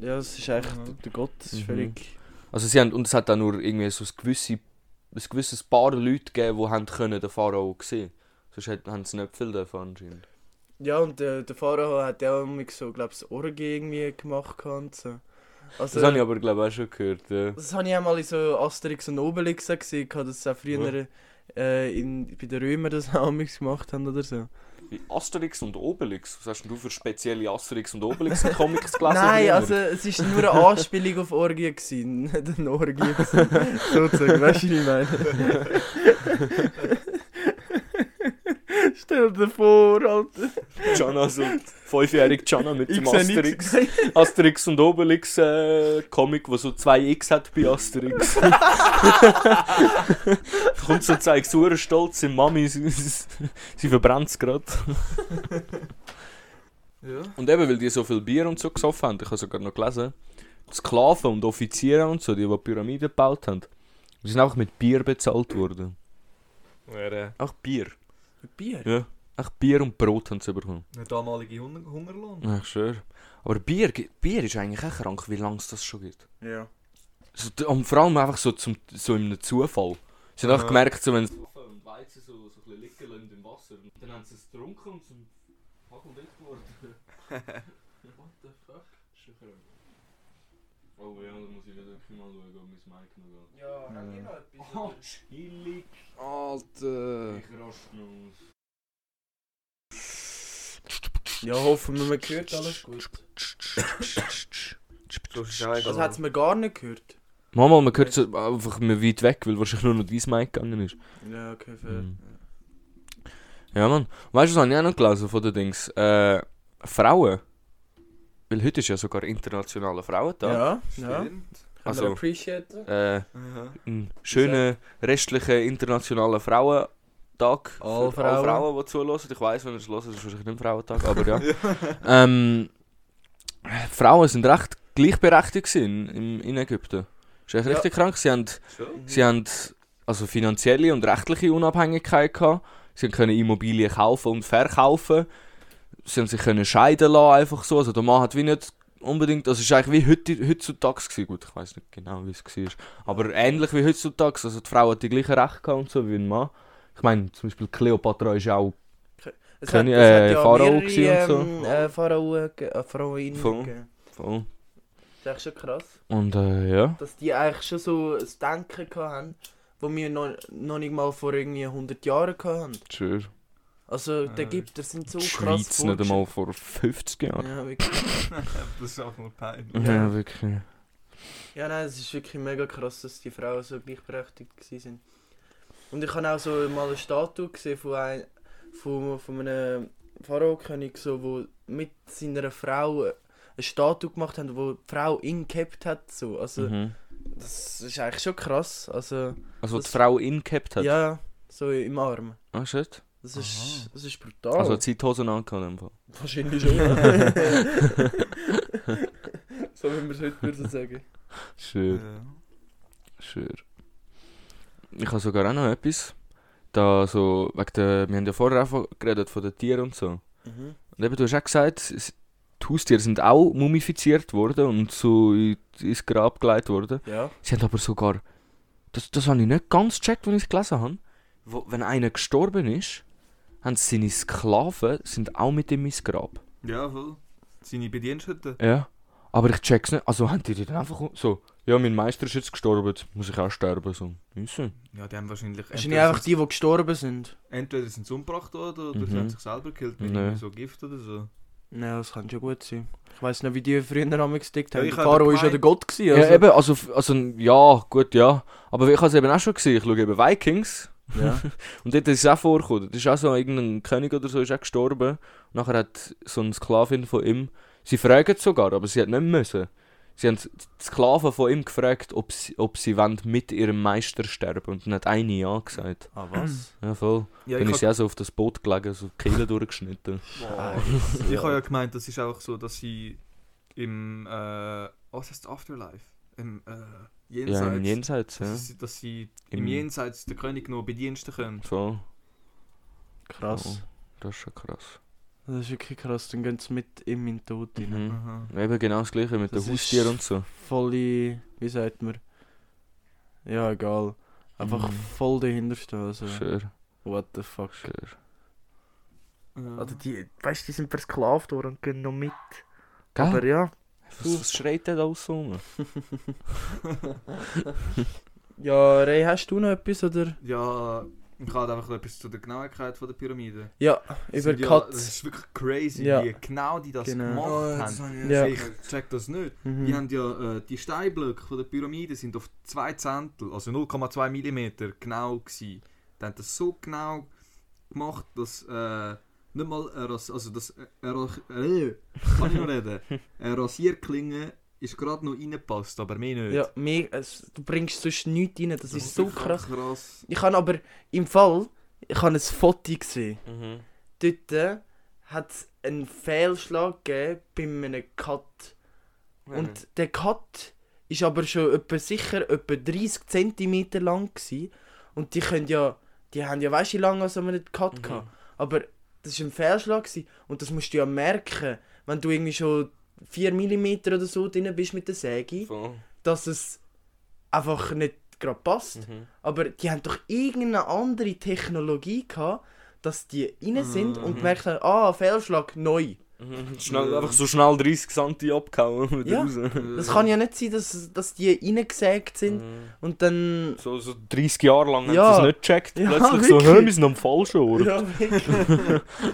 Speaker 3: Ja, das ist eigentlich
Speaker 2: Mhm.
Speaker 3: der, der Gott. Das ist
Speaker 1: Mhm.
Speaker 3: völlig...
Speaker 1: Also sie haben, und es hat auch nur irgendwie so ein, gewisse, ein gewisses paar Leute gegeben, die haben können den Pharao sehen Sonst hat- haben sie nicht viel davon anscheinend.
Speaker 3: Ja, und der, der Pharao hat ja auch so, glaube ich, Orgie irgendwie gemacht. Und so. Also,
Speaker 1: Das habe ich aber glaube ich auch schon gehört. Ja.
Speaker 3: Das habe ich auch mal in so Asterix und Obelix gesehen, dass sie auch früher äh, in, bei den Römern das (laughs) auch gemacht haben oder so.
Speaker 1: Wie Asterix und Obelix? Was hast denn du für spezielle Asterix und Obelix Comics gelesen? (laughs)
Speaker 3: Nein, also es war nur eine Anspielung auf Orgie, gewesen, (laughs) nicht eine Orgie. Sozusagen, weißt du, wie ich meine? Stell dir vor, Alter.
Speaker 1: Gianna, so fünfjährige Gianna mit dem Asterix. Asterix und Obelix äh, Comic, wo so zwei X hat bei Asterix. (laughs) Kommt so zeigt so stolz in Mami, sie, sie verbrennt es gerade.
Speaker 2: Ja.
Speaker 1: Und eben, weil die so viel Bier und so gesoffen haben, ich habe sogar noch gelesen, die Sklaven und Offiziere und so, die, die Pyramiden gebaut haben, die sind einfach mit Bier bezahlt worden.
Speaker 2: Wer, äh,
Speaker 1: Auch Bier.
Speaker 3: Bier?
Speaker 1: Ja. Auch Bier und Brot haben sie bekommen.
Speaker 2: der damalige Hunger Hungerlohn.
Speaker 1: Ja, schön. Aber Bier, Bier ist eigentlich auch krank, wie lange es das schon gibt.
Speaker 3: Ja.
Speaker 1: So, und vor allem einfach so, zum, so in einem Zufall. Sie haben einfach gemerkt, so, wenn sie und Weizen so, so ein bisschen liegen lassen im Wasser, dann haben sie es getrunken und zum Hageldick geworden. (laughs) What the fuck? Schon krank. Oh ja, dann muss ich wieder mal schauen, ob mein Mic noch geht.
Speaker 3: Ja,
Speaker 2: haben wir
Speaker 3: noch
Speaker 1: Oh, chillig.
Speaker 2: Alter.
Speaker 1: Ich raste noch aus.
Speaker 3: Ja, hoffen wir, man hört alles gut.
Speaker 2: Das.
Speaker 3: Also hat es mir gar nicht gehört.
Speaker 1: Mama, man hört so einfach mehr weit weg, weil wahrscheinlich nur noch dein Mic gegangen ist.
Speaker 3: Ja, okay, fair.
Speaker 1: Mhm. Ja, Mann. Weißt du, was habe ich auch noch gelesen von den Dings? Äh, Frauen. Weil heute ist ja sogar internationaler Frauentag.
Speaker 3: Ja, ja.
Speaker 1: Also-
Speaker 3: wir appreciaten.
Speaker 1: Äh, einen schönen restlichen internationalen Frauentag.
Speaker 3: Alle
Speaker 1: Für alle
Speaker 3: Frauen.
Speaker 1: Frauen, die zuhören. Ich weiss, wenn ihr es hört, ist es wahrscheinlich nicht Frauentag, aber (laughs) ja. ähm, Frauen sind recht gleichberechtigt in, in Ägypten. Ist echt
Speaker 3: Ja.
Speaker 1: richtig krank. Sie haben,
Speaker 2: Schon?
Speaker 1: sie haben also finanzielle und rechtliche Unabhängigkeit gehabt. Sie können Immobilien kaufen und verkaufen. Sie haben sich können scheiden lassen, einfach so. Also der Mann hat wie nicht unbedingt, also es war eigentlich wie heute, heutzutage gewesen. Gut, ich weiß nicht genau, wie es war. Aber ähnlich wie heutzutage. Also die Frau hat die gleichen Rechte gehabt und so wie ein Mann. Ich meine, zum Beispiel Cleopatra ist ja auch
Speaker 3: Es
Speaker 1: König-
Speaker 3: es
Speaker 1: äh, Pharao
Speaker 3: mehrere,
Speaker 1: gewesen und
Speaker 3: ähm, äh, Pharaonen, ge- äh, Pharaoinnen
Speaker 1: Voll. voll.
Speaker 3: Das ist echt schon krass.
Speaker 1: Und äh, ja.
Speaker 3: Dass die eigentlich schon so ein Denken hatten, das wir noch, noch nicht mal vor irgendwie 100 Jahren hatten.
Speaker 1: Schön.
Speaker 3: Also die
Speaker 2: Äh,
Speaker 3: Ägypter sind so
Speaker 1: Die
Speaker 3: krass
Speaker 1: Schweiz nicht einmal vor 50 Jahren.
Speaker 3: Ja, wirklich. (laughs)
Speaker 2: Das ist auch nur peinlich.
Speaker 1: Ja,
Speaker 3: Ja.
Speaker 1: wirklich.
Speaker 3: Ja, nein, es ist wirklich mega krass, dass die Frauen so gleichberechtigt waren. Und ich habe auch so mal eine Statue gesehen von, ein, von, von einem Pharao-König, so, wo mit seiner Frau eine Statue gemacht haben, wo die Frau ihn gehabt hat. So. Also,
Speaker 1: Mhm.
Speaker 3: das ist eigentlich schon krass. Also,
Speaker 1: Also
Speaker 3: Das-
Speaker 1: die Frau in gehabt hat?
Speaker 3: ja, ja, so im Arm.
Speaker 1: Ah, shit.
Speaker 3: Das
Speaker 2: Aha.
Speaker 3: ist, das ist brutal.
Speaker 1: Also hat sie die Hosen angehabt in dem Fall.
Speaker 3: Wahrscheinlich schon. (laughs) so wie wir es heute würden sagen.
Speaker 1: Schön.
Speaker 2: Ja.
Speaker 1: Schön. Ich habe sogar auch noch etwas. Da so, wegen der, wir haben ja vorher auch von- geredet von den Tieren und so.
Speaker 3: Mhm.
Speaker 1: Und eben, du hast auch gesagt, es- die Haustiere sind auch mumifiziert worden und so in- ins Grab gelegt worden.
Speaker 3: Ja.
Speaker 1: Sie haben aber sogar, das, das habe ich nicht ganz gecheckt, als ich es gelesen habe. Wo, wenn einer gestorben ist, haben seine Sklaven sind auch mit ihm ins Grab.
Speaker 2: Ja, voll. Seine Bediensteten.
Speaker 1: Ja. Aber ich check's nicht. Also haben die die dann einfach so, ja, mein Meister ist jetzt gestorben, jetzt muss ich auch sterben. So. Wissen.
Speaker 2: Ja, die haben wahrscheinlich.
Speaker 3: Das sind nicht einfach die, die gestorben sind.
Speaker 2: Entweder sind sie umgebracht worden oder
Speaker 1: Mhm.
Speaker 2: sie haben sich selber gekillt mit
Speaker 1: Nee.
Speaker 2: so Gift oder so.
Speaker 3: Ja, das kann schon gut sein. Ich weiß nicht, wie die früher am gestickt
Speaker 2: Ja,
Speaker 3: haben.
Speaker 2: habe
Speaker 3: Pharao ist ja der Gott gewesen.
Speaker 1: Ja,
Speaker 3: Also.
Speaker 1: eben, also, also, ja, gut, ja. Aber ich habe es eben auch schon gesehen. Ich schaue eben Vikings.
Speaker 3: Ja. (laughs)
Speaker 1: Und dort ist es auch vorgekommen. Das ist auch so, irgendein König oder so ist auch gestorben. Und nachher hat so eine Sklavin von ihm, sie fragen es sogar, aber sie hat nicht müssen. Sie haben die Sklaven von ihm gefragt, ob sie, ob sie wollen mit ihrem Meister sterben Und dann hat eine ja gesagt.
Speaker 3: Ah, was?
Speaker 1: Ja, voll.
Speaker 2: Ja,
Speaker 1: dann
Speaker 2: ich
Speaker 1: ist sie auch so auf das Boot gelegen, so die Kehle durchgeschnitten. (laughs)
Speaker 2: Ich habe ja gemeint, das ist auch so, dass sie im, äh, was heißt Afterlife? Im, äh, Jenseits.
Speaker 1: Ja, im Jenseits, ja.
Speaker 2: dass, sie, dass sie
Speaker 1: Im-
Speaker 2: im Jenseits den König noch bediensten können.
Speaker 1: Voll.
Speaker 3: Krass.
Speaker 1: Oh, das ist schon krass.
Speaker 3: Das ist wirklich krass. Dann gehen sie mit ihm in den Tod rein.
Speaker 1: Mhm. Eben genau das gleiche mit
Speaker 3: Das
Speaker 1: den Haustieren und so.
Speaker 3: Volle, wie sagt man? Ja, egal. Einfach
Speaker 1: Mhm.
Speaker 3: voll dahinter stehen. Also,
Speaker 1: Schön,
Speaker 3: what the fuck.
Speaker 1: schön.
Speaker 2: Ja.
Speaker 3: Also die, weißt du, die sind versklavt worden und gehen noch mit.
Speaker 1: Gell?
Speaker 3: Aber ja.
Speaker 1: Was, was schreit denn da so rum? (laughs)
Speaker 3: Ja, Ray, hast du noch etwas oder?
Speaker 2: ja, ich habe einfach etwas zu der Genauigkeit von der Pyramide.
Speaker 3: Ja, über
Speaker 2: sind ja,
Speaker 3: Cut.
Speaker 2: Das ist wirklich crazy,
Speaker 3: Ja.
Speaker 2: wie genau die das
Speaker 3: Genau.
Speaker 2: gemacht haben.
Speaker 3: Ja.
Speaker 2: Ich check das nicht.
Speaker 3: Mhm.
Speaker 2: Die haben ja, äh, die Steinblöcke von der Pyramide sind auf 2 Zehntel, also 0,2 mm genau gewesen. Die haben das so genau gemacht, dass äh, nicht mal eine Ras also das äh, äh, kann ich noch reden. (laughs) Eine Rasierklinge ist gerade noch reingepasst, aber mehr nicht.
Speaker 3: Ja, mehr, es, du bringst sonst nichts rein, das, ist so krass.
Speaker 2: krass.
Speaker 3: Ich habe aber im Fall, ich habe ein Foto gesehen.
Speaker 1: Mhm.
Speaker 3: Dort äh, hat es einen Fehlschlag gegeben bei einem Cut. Und der Cut ist aber schon etwa sicher etwa 30 cm lang gewesen. Und die können ja, die haben ja weißt du wie lange so einen Cut
Speaker 1: Mhm.
Speaker 3: gehabt. Aber das war ein Fehlschlag gewesen. und das musst du ja merken, wenn du irgendwie schon 4 mm oder so drin bist mit der Säge,
Speaker 1: Voll.
Speaker 3: dass es einfach nicht gerade passt.
Speaker 1: Mhm.
Speaker 3: Aber die haben doch irgendeine andere Technologie gehabt, dass die rein sind und gemerkt haben, ah, Fehlschlag, neu.
Speaker 1: Mhm. Schnell, einfach so schnell 30 cm abgehauen und
Speaker 3: Ja.
Speaker 1: raus.
Speaker 3: Das kann ja nicht sein, dass, dass die reingesägt sind
Speaker 1: Mhm.
Speaker 3: und dann...
Speaker 1: So, so 30 Jahre lang
Speaker 3: Ja.
Speaker 1: haben sie es nicht gecheckt.
Speaker 3: Ja,
Speaker 1: Plötzlich so,
Speaker 3: wirklich.
Speaker 1: hä, wir sind am falschen Ort.
Speaker 3: Ja, wirklich.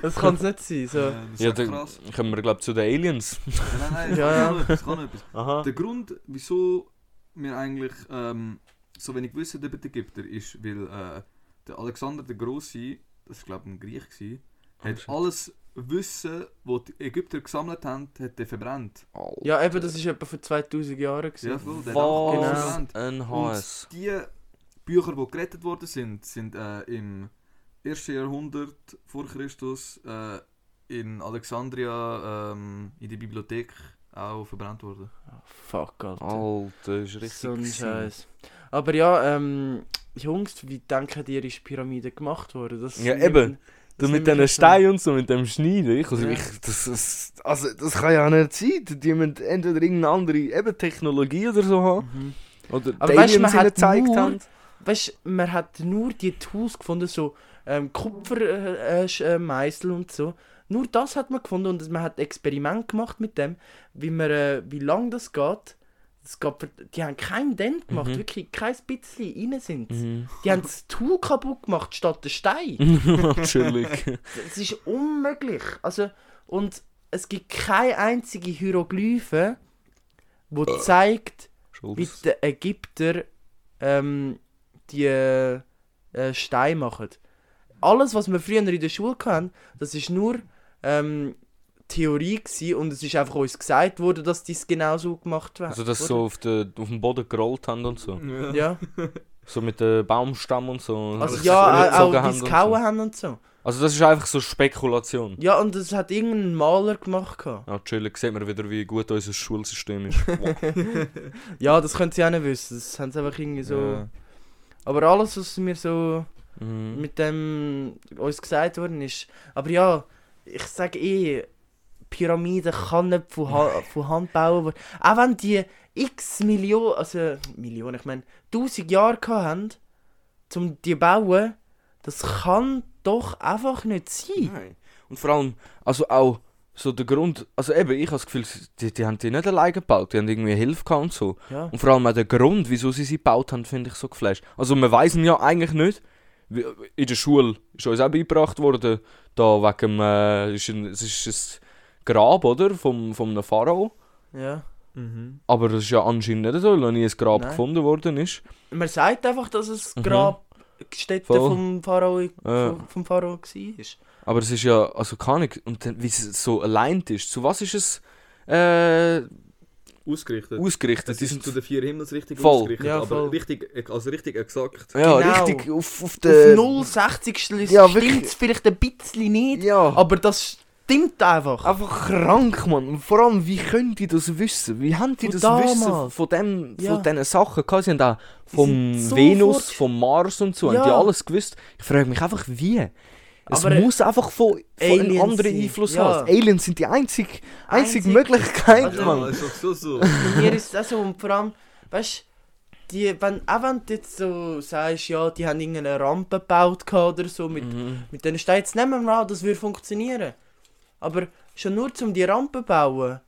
Speaker 3: das kann es nicht sein. So.
Speaker 2: Ja, das ist
Speaker 1: Ja,
Speaker 2: ja,
Speaker 1: dann
Speaker 2: krass.
Speaker 1: kommen wir, glaube ich, zu den Aliens.
Speaker 2: Ja, nein, nein, ich
Speaker 3: Ja,
Speaker 2: kann
Speaker 3: ja.
Speaker 2: ich kann etwas.
Speaker 1: Aha.
Speaker 2: Der Grund, wieso wir eigentlich ähm, so wenig wissen über die Ägypter, ist, weil äh, der Alexander der Große, das war glaube ich ein Griech, gewesen,
Speaker 1: Oh,
Speaker 2: hat
Speaker 1: shit.
Speaker 2: alles Wissen, das die Ägypter gesammelt haben, hat er verbrannt.
Speaker 3: Ja, eben, das ist etwa vor 2000 Jahren. gewesen.
Speaker 2: Ja, voll, der
Speaker 3: Genau.
Speaker 1: Was
Speaker 2: verbrannt.
Speaker 1: ein HS.
Speaker 2: Und die Bücher, die gerettet worden sind, sind äh, im ersten Jahrhundert vor Christus äh, in Alexandria ähm, in der Bibliothek auch verbrannt worden.
Speaker 3: Fuck, Alter.
Speaker 1: Alter, das ist richtig.
Speaker 3: so ein. Scheiß. Aber ja, ähm, Jungs, wie denken ihr, ist die Pyramide gemacht worden? Das
Speaker 1: Ja, eben.
Speaker 3: Das
Speaker 1: mit diesen Steinen und so, mit dem Schneiden. Ich, also,
Speaker 3: Ja.
Speaker 1: ich, das, das, also, das kann ja nicht sein. Die müssen entweder irgendeine andere eben Technologie oder so haben.
Speaker 3: Mhm.
Speaker 1: Oder
Speaker 3: Aber
Speaker 1: die
Speaker 3: weißt man hat
Speaker 1: gezeigt
Speaker 3: nur-
Speaker 1: haben.
Speaker 3: Weißt du, man hat nur die Tools gefunden, so ähm, Kupfermeißel äh, äh, Meißel und so. Nur das hat man gefunden und man hat Experiment gemacht mit dem, wie, man, äh, wie lange das geht. Für, die haben keinen Dent gemacht,
Speaker 1: Mhm.
Speaker 3: wirklich kein bisschen rein sind.
Speaker 1: Mhm.
Speaker 3: Die haben das Tool kaputt gemacht statt den Stein. (laughs)
Speaker 1: Natürlich.
Speaker 3: Es ist unmöglich. Also, und es gibt keine einzige Hieroglyphe, wo zeigt, wie die Ägypter ähm, die äh, Steine machen. Alles, was wir früher in der Schule hatten, das ist nur ähm, Theorie gewesen und es ist einfach uns gesagt worden, dass die es genau so gemacht haben.
Speaker 1: Also, dass sie so auf, den, auf dem Boden gerollt haben und so.
Speaker 3: Ja, (laughs)
Speaker 1: So mit dem Baumstamm und so.
Speaker 3: also
Speaker 1: Das
Speaker 3: ja, auch, auch gehauen
Speaker 1: so.
Speaker 3: haben und so.
Speaker 1: Also, das ist einfach so Spekulation.
Speaker 3: Ja, und das hat irgendein Maler gemacht.
Speaker 1: Ja, chillig, sieht man wieder, wie gut unser Schulsystem ist. Wow. (laughs) (laughs)
Speaker 3: Ja, das können sie auch nicht wissen. Das haben sie einfach irgendwie so.
Speaker 1: Ja.
Speaker 3: Aber alles, was mir so
Speaker 1: Mhm.
Speaker 3: mit dem uns gesagt worden ist. Aber ja, ich sage eh, Pyramide kann nicht von, ha von Hand bauen werden. Auch wenn die x Millionen, also Millionen, ich meine, tausend Jahre gehabt haben, um die zu bauen, das kann doch einfach nicht sein.
Speaker 1: Nein. Und vor allem, also auch so der Grund, also eben, ich habe das Gefühl, die, die haben die nicht alleine gebaut, die haben irgendwie Hilfe gehabt und so.
Speaker 3: Ja.
Speaker 1: Und vor allem auch der Grund, wieso sie sie gebaut haben, finde ich so geflasht. Also wir wissen ja eigentlich nicht, in der Schule ist uns auch beigebracht worden, da wegen dem, äh, ist ein, es ist ein Grab, oder, vom, vom einem Pharao.
Speaker 3: ja.
Speaker 2: Mhm.
Speaker 1: Aber das ist ja anscheinend nicht so, weil noch nie ein Grab
Speaker 3: Nein.
Speaker 1: gefunden worden ist.
Speaker 3: Man sagt einfach, dass es
Speaker 1: Mhm.
Speaker 3: Grab Stätte
Speaker 1: Voll.
Speaker 3: vom Pharao,
Speaker 1: Ja.
Speaker 3: vom, Pharao war.
Speaker 1: Aber es ist ja, also keine Ahnung, und dann, wie es so allein ist, zu was ist es äh,
Speaker 2: Ausgerichtet.
Speaker 1: ausgerichtet?
Speaker 2: Es
Speaker 1: Die
Speaker 2: ist
Speaker 1: sind
Speaker 2: zu den vier Himmelsrichtungen
Speaker 1: Voll.
Speaker 2: ausgerichtet,
Speaker 3: Ja,
Speaker 2: aber
Speaker 3: voll.
Speaker 2: richtig, also richtig exakt.
Speaker 1: ja,
Speaker 3: Genau.
Speaker 1: richtig auf, auf der...
Speaker 3: Auf 0,60
Speaker 1: ja,
Speaker 3: stimmt es vielleicht ein bisschen nicht,
Speaker 1: Ja,
Speaker 3: aber das stimmt einfach.
Speaker 1: einfach krank, Mann. Und vor allem, wie können die das wissen? Wie haben die
Speaker 3: Von
Speaker 1: das
Speaker 3: damals.
Speaker 1: Wissen von, dem,
Speaker 3: Ja.
Speaker 1: von diesen Sachen? Sie haben auch vom
Speaker 3: so
Speaker 1: Venus,
Speaker 3: fort-
Speaker 1: vom Mars und so,
Speaker 3: Ja.
Speaker 1: haben die alles gewusst. Ich frage mich einfach, wie? Es
Speaker 3: Aber, äh,
Speaker 1: muss einfach von, von einem anderen
Speaker 3: sind-
Speaker 1: Einfluss
Speaker 3: ja.
Speaker 1: haben. Aliens sind die einzige, einzige
Speaker 3: Einzig-
Speaker 1: Möglichkeit,
Speaker 3: Also-
Speaker 1: Mann.
Speaker 2: Ja, ist doch so so.
Speaker 3: Mir ist es auch so, und vor allem, weißt die, wenn, auch wenn du jetzt so sagst, ja, die haben irgendeine Rampe gebaut oder so mit,
Speaker 1: Mhm.
Speaker 3: mit diesen Steinen, jetzt nehmen wir an, das würde funktionieren. Aber schon nur um die Rampe zu bauen,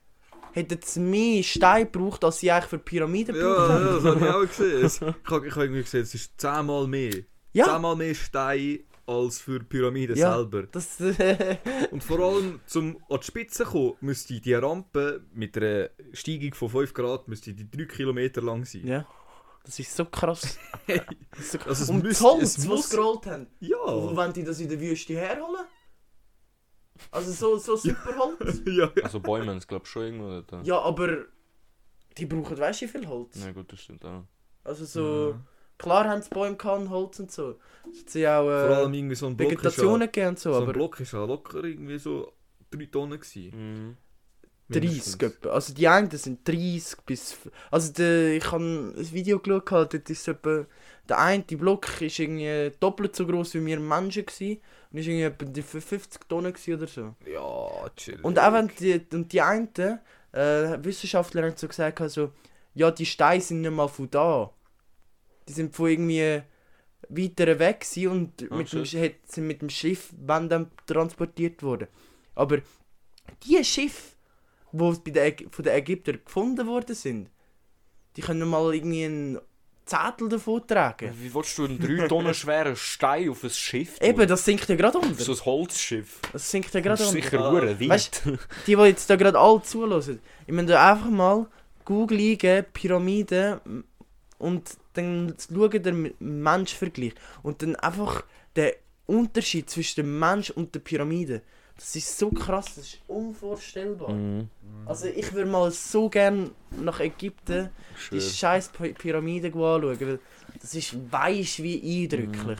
Speaker 3: hätten sie mehr Steine gebraucht, als sie eigentlich für Pyramiden
Speaker 2: Ja,
Speaker 3: gebraucht
Speaker 2: ja,
Speaker 3: haben.
Speaker 2: das habe ich auch gesehen. Es- Ich habe irgendwie gesehen, es ist zehnmal mehr.
Speaker 3: Ja,
Speaker 2: Zehnmal mehr Steine als für die Pyramide
Speaker 3: Ja.
Speaker 2: selber.
Speaker 3: das,
Speaker 2: Und vor allem, um an die Spitze zu kommen, müsste die Rampe mit einer Steigung von 5 Grad müsste die 3 Kilometer lang sein.
Speaker 3: ja, das ist so krass. (laughs) Das ist so krass.
Speaker 2: Also es
Speaker 3: Und das Holz,
Speaker 2: es
Speaker 3: was
Speaker 2: muss-
Speaker 3: sie gerollt haben,
Speaker 2: Ja.
Speaker 3: wo wollen die das in der Wüste herholen? Also so, so super Holz? (laughs)
Speaker 2: ja.
Speaker 1: Also Bäume haben es glaube ich schon irgendwo dort.
Speaker 3: Ja, aber die brauchen weißt du wie viel Holz?
Speaker 1: Na gut, das stimmt auch.
Speaker 3: Also so, klar haben sie Bäume gehabt Holz und so. Es hat sie auch
Speaker 2: Vor
Speaker 3: äh,
Speaker 2: allem irgendwie so ein Block ist ja,
Speaker 3: Vegetationen gegeben und so,
Speaker 2: so ein
Speaker 3: aber
Speaker 2: Block ist ja locker irgendwie so 3 Tonnen gewesen.
Speaker 1: Mhm.
Speaker 3: 30
Speaker 2: mindestens.
Speaker 3: etwa. Also die einen sind 30 bis... Also der, ich habe ein Video geschaut, dort ist etwa... Der eine Block ist irgendwie doppelt so groß wie wir Menschen gewesen. Und ist irgendwie etwa die 50 Tonnen oder so.
Speaker 2: Ja, chill.
Speaker 3: Und auch wenn die, und die einen äh, Wissenschaftler haben so gesagt, also, ja, die Steine sind nicht mal von da. Die sind von irgendwie weiter weg und
Speaker 1: Ah,
Speaker 3: mit dem,
Speaker 1: shit.
Speaker 3: hat- sind mit dem Schiff wenn dann transportiert worden. Aber die Schiffe, die bei den von den Ägyptern gefunden worden sind, die können mal irgendwie ein Zettel davon tragen.
Speaker 1: Wie willst du einen 3 Tonnen schweren Stein auf ein Schiff tun?
Speaker 3: Eben, das sinkt ja gerade unter.
Speaker 1: So ein Holzschiff.
Speaker 3: Das sinkt ja gerade
Speaker 1: ist
Speaker 3: unter.
Speaker 1: sicher hure wild.
Speaker 3: Weißt Die, die jetzt da gerade alle zuhören, ich meine einfach mal Google eingeben, Pyramide und dann schauen der Mensch-Vergleich und dann einfach den Unterschied zwischen dem Mensch und der Pyramide. Das ist so krass, das ist unvorstellbar.
Speaker 1: Mhm.
Speaker 3: Also ich würde mal so gern nach Ägypten die
Speaker 1: Schwör.
Speaker 3: scheiß Py- Pyramiden anschauen, weil das ist weisst wie eindrücklich.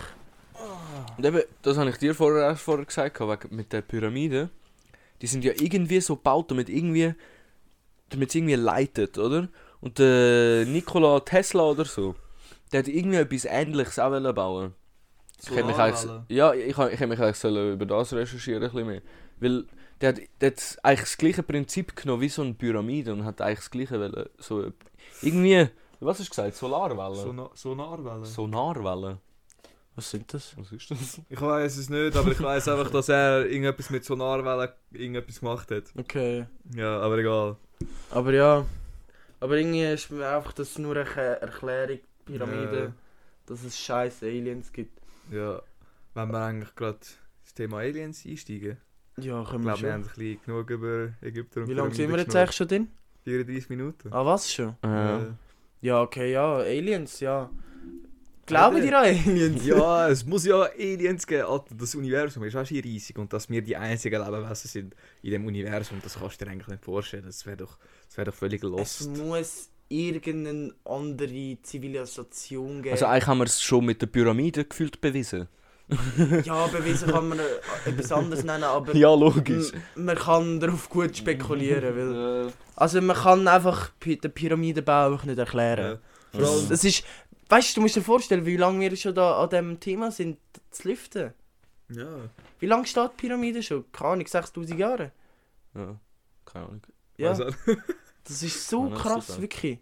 Speaker 1: Und eben, das habe ich dir vorher, vorher gesagt, wegen mit der Pyramide. Die sind ja irgendwie so gebaut, damit irgendwie, damit es irgendwie leitet, oder? Und der Nikola Tesla oder so, der hat irgendwie etwas Ähnliches auch bauen. Ich hätte mich eigentlich, ja, ich, ich hätte mich eigentlich sollen über das recherchieren, ein bisschen mehr. Weil der hat, der hat eigentlich das gleiche Prinzip genommen wie so eine Pyramide und hat eigentlich das gleiche wollen, so irgendwie, was hast du gesagt, Solarwellen?
Speaker 2: Sona Sonarwellen.
Speaker 1: Sonarwellen?
Speaker 3: Was sind das?
Speaker 1: Was ist das?
Speaker 2: Ich weiß es nicht, aber ich weiß einfach, dass er irgendetwas mit Sonarwellen irgendetwas gemacht hat.
Speaker 3: Okay.
Speaker 2: Ja, aber egal.
Speaker 3: Aber ja. Aber irgendwie ist mir einfach das nur eine Erklärung, Pyramide,
Speaker 2: Ja.
Speaker 3: dass es scheiß Aliens gibt.
Speaker 2: Ja, wenn wir eigentlich gerade das Thema Aliens einsteigen.
Speaker 3: Ja,
Speaker 2: Ich
Speaker 3: können wir
Speaker 2: glaube, wir haben
Speaker 3: schon.
Speaker 2: ein bisschen genug über Ägypter und
Speaker 3: Wie lange sind wir jetzt eigentlich schon drin?
Speaker 2: geschnurrt. 34 Minuten.
Speaker 3: Ah, was schon?
Speaker 1: Äh,
Speaker 3: Ja, okay, ja, Aliens, ja. Glauben ihr an Aliens?
Speaker 2: Ja, (laughs) es muss ja Aliens geben. Alter, das Universum ist auch schon riesig und dass wir die einzigen Lebewesen sind in dem Universum, das kannst du dir eigentlich nicht vorstellen. Das wäre doch, das wär doch völlig
Speaker 3: Es
Speaker 2: lost.
Speaker 3: muss irgendeine andere Zivilisation geben.
Speaker 1: Also eigentlich haben wir es schon mit der Pyramide gefühlt bewiesen. (laughs)
Speaker 3: ja, beweisen kann man äh, etwas anderes nennen, aber
Speaker 1: Ja, logisch.
Speaker 3: man kann darauf gut spekulieren. Weil, also man kann einfach den Pyramidenbau einfach nicht erklären.
Speaker 2: Ja.
Speaker 3: Das ist, weißt du, du musst dir vorstellen, wie lange wir schon da an dem Thema sind, zu lüften.
Speaker 2: ja.
Speaker 3: Wie lange steht die Pyramide schon? Keine Ahnung, 6000 Jahre?
Speaker 1: Ja, keine Ahnung.
Speaker 3: Ja,
Speaker 2: Also,
Speaker 3: das ist so krass, wirklich.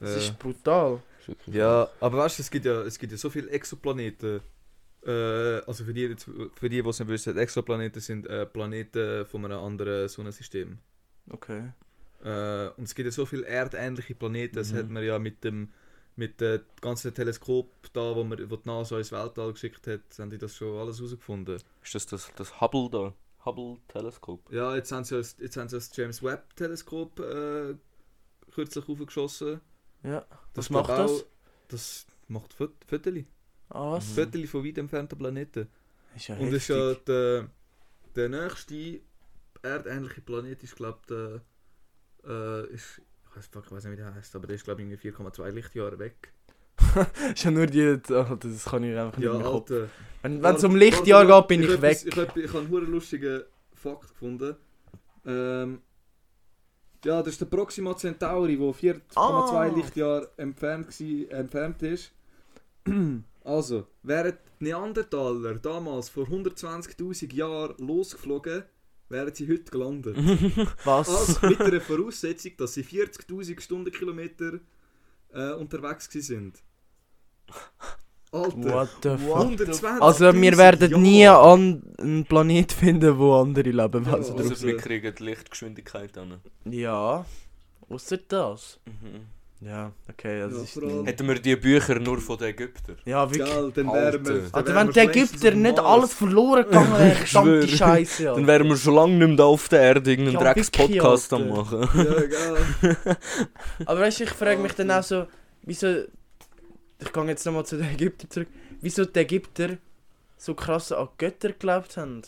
Speaker 3: Das
Speaker 2: äh,
Speaker 3: ist brutal.
Speaker 2: Ja, aber weißt du, es gibt ja, es gibt ja so viele Exoplaneten. Äh, also für die, für die, die es nicht wissen, Exoplaneten sind äh, Planeten von einem anderen Sonnensystem.
Speaker 3: Okay.
Speaker 2: Äh, und es gibt ja so viele erdähnliche Planeten, das
Speaker 1: Mhm.
Speaker 2: hat man ja mit dem mit dem ganzen Teleskop da, wo, man, wo die NASA ins Weltall geschickt hat, haben die das schon alles herausgefunden.
Speaker 1: Ist das das, das Hubble da? Hubble-Teleskop?
Speaker 2: Ja, jetzt haben sie das, jetzt haben sie das James Webb Teleskop äh, kürzlich aufgeschossen.
Speaker 3: Ja.
Speaker 2: Das
Speaker 3: Was macht
Speaker 2: glaub
Speaker 3: das?
Speaker 2: auch- Das macht Fotos.
Speaker 3: Ah, was?
Speaker 1: Mhm.
Speaker 2: Fotos von weit entfernten Planeten.
Speaker 3: Ist ja
Speaker 2: Und ist ja der, der nächste erdähnliche Planet ist glaube der äh, ist ich weiß, ich nicht wie der heißt, aber der ist glaube ich irgendwie 4,2 Lichtjahre weg. (laughs)
Speaker 3: ja nur die. Oh, das kann ich einfach nicht
Speaker 2: Ja,
Speaker 3: mehr Kopf.
Speaker 2: Alter.
Speaker 3: Wenn es um Lichtjahr geht, bin ich, weg.
Speaker 2: Ich habe hab einen lustigen Fakt gefunden. Ähm, ja, das ist der Proxima Centauri, der 4,2
Speaker 3: Ah.
Speaker 2: Lichtjahre entfernt, entfernt ist. (clears throat) Also, wären die Neandertaler damals vor 120.000 Jahren losgeflogen, wären sie heute gelandet. (laughs)
Speaker 3: Was?
Speaker 2: Also mit der Voraussetzung, dass sie 40.000 Stundenkilometer äh, unterwegs gsi sind. Alter,
Speaker 3: What the fuck?
Speaker 2: 120
Speaker 3: Also wir werden nie an einen Planet finden, wo andere leben.
Speaker 2: Ja,
Speaker 3: Also
Speaker 2: also-
Speaker 3: drauf.
Speaker 1: wir kriegen die Lichtgeschwindigkeit an.
Speaker 3: ja. Außer das.
Speaker 1: Mhm.
Speaker 3: Ja, okay. Das
Speaker 2: Ja,
Speaker 1: Hätten wir die Bücher nur von den Ägyptern?
Speaker 3: ja, wirklich.
Speaker 2: Gell, dann
Speaker 1: Alter.
Speaker 2: wären wir. dann
Speaker 3: Also
Speaker 2: wären
Speaker 3: wenn die Ägypter nicht
Speaker 2: Mars.
Speaker 3: alles verloren gegangen wären, (laughs)
Speaker 1: Ich
Speaker 3: verdammte. Scheiße, ja.
Speaker 1: Dann wären wir schon lange nicht mehr auf der Erde irgendeinen
Speaker 3: Ja,
Speaker 1: Drecks-Podcast am
Speaker 3: Alter.
Speaker 1: machen.
Speaker 2: Ja, (laughs) gell.
Speaker 3: Aber weißt du, ich frage mich dann auch so, wieso. Ich gehe jetzt nochmal zu den Ägyptern zurück. Wieso die Ägypter so krass an Götter geglaubt haben?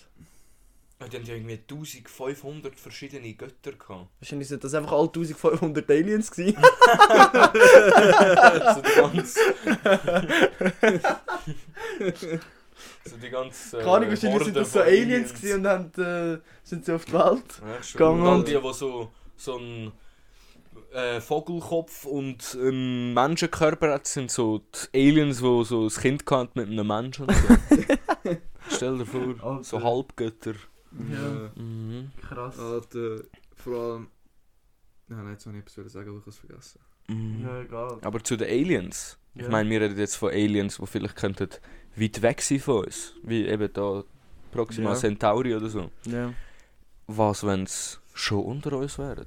Speaker 1: Die haben ja irgendwie 1500 verschiedene Götter gehabt.
Speaker 3: Wahrscheinlich sind das einfach alle 1500 Aliens gewesen. (laughs)
Speaker 1: so die ganze. (laughs) so die ganze. Äh,
Speaker 3: Keine Ahnung, wahrscheinlich sind das so Aliens gewesen und dann äh, sind sie auf die Welt.
Speaker 1: Ja,
Speaker 3: gegangen
Speaker 1: Und die, die so, so einen äh, Vogelkopf und einen Menschenkörper hat, sind so die Aliens, die so ein Kind hatten mit einem Menschen. Und so. (laughs) Stell dir vor,
Speaker 3: Alter.
Speaker 1: so Halbgötter.
Speaker 3: Ja.
Speaker 1: Mhm.
Speaker 3: Krass.
Speaker 2: Alter, vor allem. Ja, nein, jetzt wollte ich etwas sagen, aber ich habe es vergessen.
Speaker 1: Mhm.
Speaker 3: Ja, egal.
Speaker 1: Aber zu den Aliens.
Speaker 3: Ja.
Speaker 1: Ich meine, wir reden jetzt von Aliens, die vielleicht könnten weit weg sein von uns. Wie eben da Proxima
Speaker 3: Ja.
Speaker 1: Centauri oder so.
Speaker 3: Ja.
Speaker 1: Was, wenn es schon unter uns wären?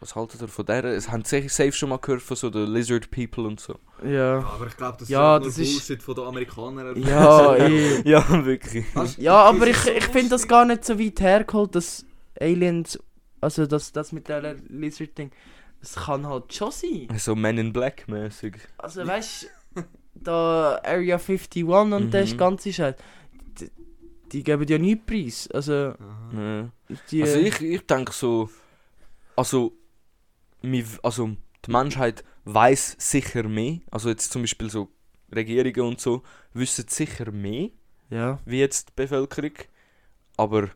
Speaker 1: Was haltet ihr von der? Es haben sicher safe schon mal gehört von so den Lizard People und so.
Speaker 3: Ja.
Speaker 2: aber ich glaube, das
Speaker 3: Ja,
Speaker 2: ist
Speaker 3: das
Speaker 2: nur
Speaker 3: ist-
Speaker 2: Bullshit von den Amerikanern.
Speaker 3: Ja, (laughs) eh.
Speaker 1: Ja, wirklich.
Speaker 3: Ja, aber ich, ich finde das gar nicht so weit hergeholt, dass Aliens, also das, das mit der Lizard-Ding, das kann halt schon sein.
Speaker 1: So Men in Black mäßig.
Speaker 3: Also weißt du, da Area 51 und
Speaker 1: Mhm.
Speaker 3: das ganze Scheiß. die geben ja nie Preis. Also.
Speaker 1: Ja.
Speaker 3: die,
Speaker 1: Also ich, ich denke so, also, also die Menschheit weiß sicher mehr. Also jetzt zum Beispiel so Regierungen und so wissen sicher mehr,
Speaker 3: ja.
Speaker 1: wie jetzt die Bevölkerung. Aber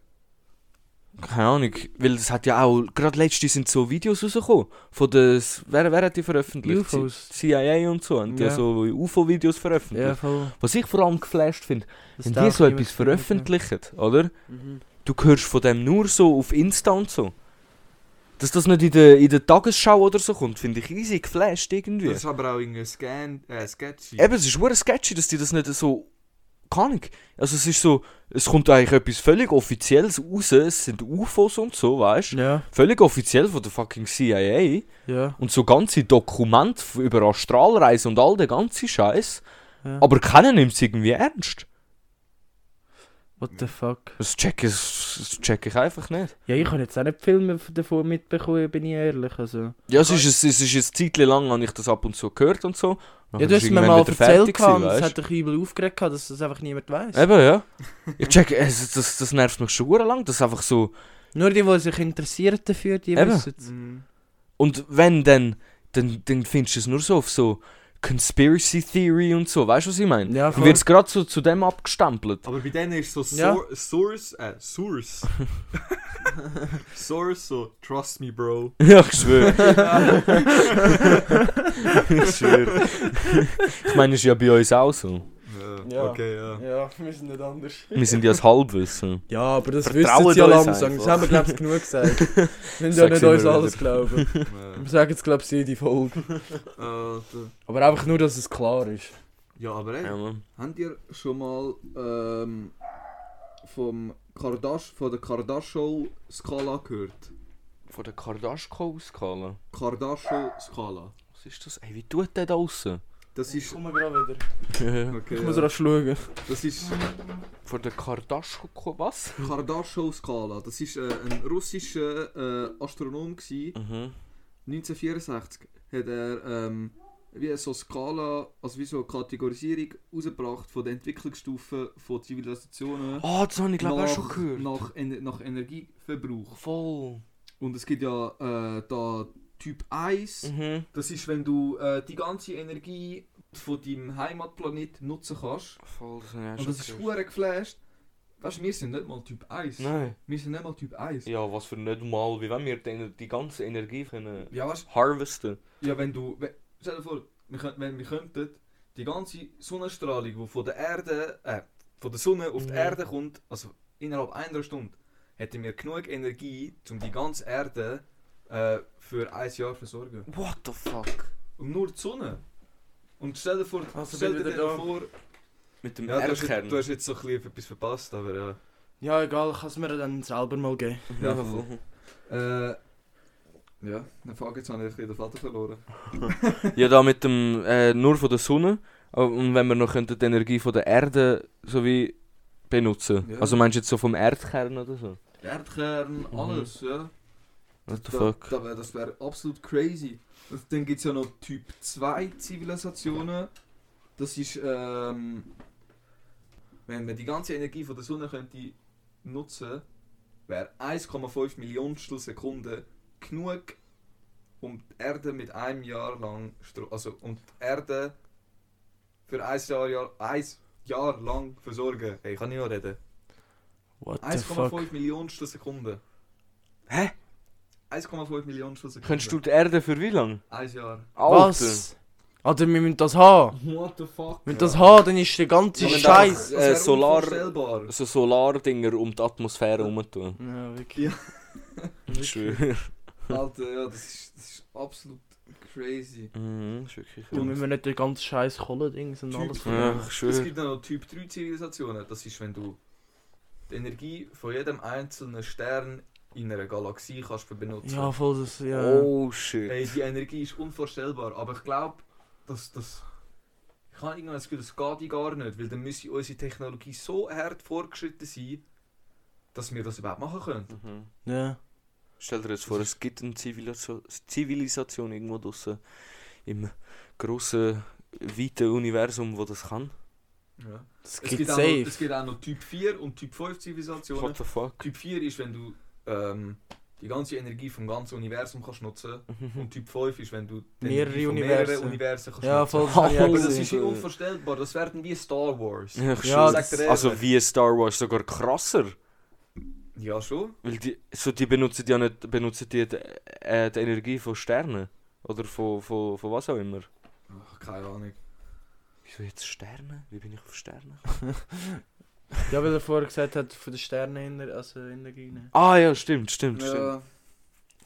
Speaker 1: keine Ahnung, weil es hat ja auch, gerade letztens sind so Videos rausgekommen von des, wer, wer hat die veröffentlicht?
Speaker 3: UFOs.
Speaker 1: CIA und so, haben die
Speaker 3: Ja.
Speaker 1: so UFO-Videos veröffentlicht.
Speaker 3: Ja, voll.
Speaker 1: Was ich vor allem geflasht finde,
Speaker 3: Das
Speaker 1: wenn die so etwas
Speaker 3: veröffentlichen.
Speaker 1: veröffentlichen, oder?
Speaker 3: Mhm.
Speaker 1: du hörst von dem nur so auf Insta und so. Dass das nicht in der, in der Tagesschau oder so kommt, finde ich riesig geflasht irgendwie.
Speaker 2: Das ist aber auch irgendwie Scan, äh, sketchy.
Speaker 1: Eben, es ist hure sketchy, dass die das nicht so. Keine Ahnung. Also es ist so, es kommt eigentlich etwas völlig Offizielles raus, es sind UFOs und so, weißt du?
Speaker 3: Ja,
Speaker 1: Völlig offiziell von der fucking CIA.
Speaker 3: ja.
Speaker 1: Und so ganze Dokumente über Astralreise und all der ganze Scheiß.
Speaker 3: ja.
Speaker 1: Aber keiner nimmt es irgendwie ernst.
Speaker 3: What the fuck?
Speaker 1: Das check, ich, das check ich einfach nicht.
Speaker 3: Ja, ich habe jetzt auch nicht viel mehr davon mitbekommen, bin ich ehrlich. Also.
Speaker 1: Ja, es ist, es ist ein Zeit lang, habe ich das ab und zu gehört und so.
Speaker 3: Ja, du hast mir mal erzählt, und es hat dich übel aufgeregt, dass das einfach niemand weiß.
Speaker 1: Eben, ja. Ich check, es, das, das nervt mich schon hure lang, das ist einfach so...
Speaker 3: Nur die, die sich interessieren dafür, die
Speaker 1: Eben.
Speaker 3: wissen es.
Speaker 2: Mhm.
Speaker 1: Und wenn dann, dann, dann findest du es nur so auf so Conspiracy Theory und so, weißt du, was ich meine?
Speaker 3: Ja,
Speaker 1: Dann wird es gerade so zu dem abgestempelt.
Speaker 2: Aber bei denen ist so
Speaker 3: Ja.
Speaker 2: Sour Source, äh, Source. (laughs) Source, so, trust me, bro. (laughs)
Speaker 1: Ja, ich schwöre. (laughs) ich schwöre. ich meine, ist ja bei uns auch so.
Speaker 2: Ja,
Speaker 3: Ja.
Speaker 2: okay, ja.
Speaker 3: Ja, wir sind nicht anders.
Speaker 1: Wir sind ja das Halbwissen.
Speaker 3: Ja, aber das
Speaker 1: Vertraut
Speaker 3: wissen sie ja langsam.
Speaker 1: einfach.
Speaker 3: Das haben wir, glaube ich, genug gesagt. (laughs) Wir müssen ja nicht uns alles
Speaker 1: wieder.
Speaker 3: glauben. (laughs) Wir sagen jetzt, glaube ich, jede Folge. (laughs)
Speaker 2: Alter.
Speaker 3: Aber einfach nur, dass es klar ist.
Speaker 2: Ja, aber ey,
Speaker 1: Ja,
Speaker 2: habt ihr schon mal ähm, vom Kardash, von der Kardashian-Skala gehört?
Speaker 1: Von der Kardashian-Skala.
Speaker 2: Kardashian-Skala.
Speaker 1: Was ist das? Ey, wie tut der da draussen?
Speaker 2: Das ist...
Speaker 3: Kommen wir gerade wieder.
Speaker 2: Okay,
Speaker 3: Ich muss
Speaker 2: ja.
Speaker 3: rasch schauen.
Speaker 2: Das ist
Speaker 1: Von der Kardashian... Was?
Speaker 2: Kardashian-Skala. Das ist äh, ein russischer äh, Astronom gsi.
Speaker 1: Mhm.
Speaker 2: 1964 hat er ähm, wie so Skala, also wie so eine Kategorisierung rausgebracht von den Entwicklungsstufen von Zivilisationen
Speaker 1: Ah, das habe ich glaube ich auch schon gehört.
Speaker 2: nach, nach Energieverbrauch.
Speaker 1: Voll.
Speaker 2: Und es gibt ja äh, da Typ 1.
Speaker 1: Mhm.
Speaker 2: Das ist, wenn du äh, die ganze Energie von deinem Heimatplanet nutzen kannst.
Speaker 1: Voll, das habe ich auch
Speaker 2: Und
Speaker 1: schon
Speaker 2: das ist
Speaker 1: gehört.
Speaker 2: hure geflasht. Weißt du, wir sind nicht mal Typ 1.
Speaker 1: Nein.
Speaker 2: Wir sind nicht mal Typ 1.
Speaker 1: Ja, was für nicht mal, wie wenn wir die, die ganze Energie können
Speaker 2: Ja, weißt
Speaker 1: harvesten.
Speaker 2: Ja, wenn du. Stell dir vor, wir könnt, wenn wir könnten die ganze Sonnenstrahlung, die von der Erde, äh, von der Sonne auf die
Speaker 1: Mhm.
Speaker 2: Erde kommt, also innerhalb einer Stunde, hätten wir genug Energie, um die ganze Erde äh, für ein Jahr versorgen.
Speaker 1: What the fuck?
Speaker 2: Und nur die Sonne. Und stell dir vor,
Speaker 3: Also
Speaker 2: stell dir
Speaker 3: da.
Speaker 2: vor,
Speaker 1: Mit dem
Speaker 2: ja, du, hast,
Speaker 1: Erdkern.
Speaker 2: jetzt- du hast jetzt so ein bisschen etwas verpasst, aber ja.
Speaker 3: Ja, egal, ich kann es mir dann selber mal geben.
Speaker 2: Ja, (laughs) voll. Äh, ja, dann frage jetzt habe ich den Vater verloren. (laughs)
Speaker 1: ja, da mit dem, äh, nur von der Sonne. Und wenn wir noch könnten die Energie von der Erde so wie benutzen.
Speaker 2: Ja.
Speaker 1: Also meinst du jetzt so vom Erdkern oder so?
Speaker 2: Erdkern,
Speaker 1: Mhm.
Speaker 2: alles, ja.
Speaker 1: What the
Speaker 2: Da-
Speaker 1: fuck?
Speaker 2: Da, wär- das wäre absolut crazy. Und dann gibt es ja noch Typ 2 Zivilisationen. Das ist, ähm, wenn man die ganze Energie von der Sonne könnte nutzen, wäre 1,5 Millionstel Sekunden genug, um die Erde mit einem Jahr lang, also um die Erde für ein Jahr, Jahr, ein Jahr lang versorgen. Hey, ich kann nicht noch reden.
Speaker 3: What the fuck?
Speaker 2: 1,5 Millionstel Sekunden.
Speaker 1: Hä?
Speaker 2: 1,5 Millionstel Sekunden.
Speaker 1: Könntest du die Erde für wie lang?
Speaker 2: Ein Jahr.
Speaker 3: Was? Alter, wir müssen das haben.
Speaker 2: What the fuck?
Speaker 3: Wenn wir das haben, dann ist der ganze
Speaker 1: Ja,
Speaker 3: Scheiß.
Speaker 1: äh, Solar-. So Solardinger um die Atmosphäre herum tun.
Speaker 3: Ja, wirklich. (laughs)
Speaker 1: Ich schwöre.
Speaker 2: Alter, ja, das ist, das ist absolut crazy.
Speaker 1: Mhm, ist wirklich
Speaker 3: Und wenn wir nicht den ganzen Scheiß Kohle-Dings und alles
Speaker 1: Ja,
Speaker 2: Es gibt noch Typ 3 Zivilisationen. Das ist, wenn du die Energie von jedem einzelnen Stern in einer Galaxie kannst du benutzen.
Speaker 3: Ja, voll das, ja.
Speaker 1: Oh shit.
Speaker 2: Hey, die Energie ist unvorstellbar, aber ich glaube, dass das. Ich habe irgendwann das Gefühl, das geht gar nicht, weil dann müsste unsere Technologie so hart fortgeschritten sein, dass wir das überhaupt machen können.
Speaker 1: Mhm.
Speaker 3: Ja.
Speaker 1: Stell dir jetzt vor, es gibt eine Zivilisation, Zivilisation irgendwo draussen im grossen, weiten Universum, wo das kann.
Speaker 2: Ja.
Speaker 3: Das
Speaker 2: Es,
Speaker 3: gibt
Speaker 2: auch es gibt auch noch Typ 4 und Typ 5 Zivilisationen.
Speaker 1: What the fuck?
Speaker 2: Typ 4 ist, wenn du ähm, die ganze Energie vom ganzen Universum kannst nutzen Und Typ 5 ist, wenn du die
Speaker 3: Mehrere
Speaker 2: Energie von
Speaker 3: Universen.
Speaker 2: mehreren Universen kannst
Speaker 3: Ja,
Speaker 2: nutzen.
Speaker 3: voll. ich auch
Speaker 2: Aber das ist ja unvorstellbar. Das werden wie Star Wars.
Speaker 1: Ja, ich
Speaker 3: Ja,
Speaker 2: das-
Speaker 1: also wie Star Wars sogar krasser.
Speaker 2: Ja, schon.
Speaker 1: Weil die, so die benutzen ja nicht benutzen die, die, äh, die Energie von Sternen. Oder von, von, von was auch immer.
Speaker 2: Ach, keine Ahnung.
Speaker 1: Wieso jetzt Sterne? Wie bin ich auf Sterne? (laughs)
Speaker 3: Ja, weil er vorher gesagt hat, von den Sternen in also Energie. nehmen.
Speaker 1: Ah ja, stimmt, stimmt, stimmt.
Speaker 2: Ja,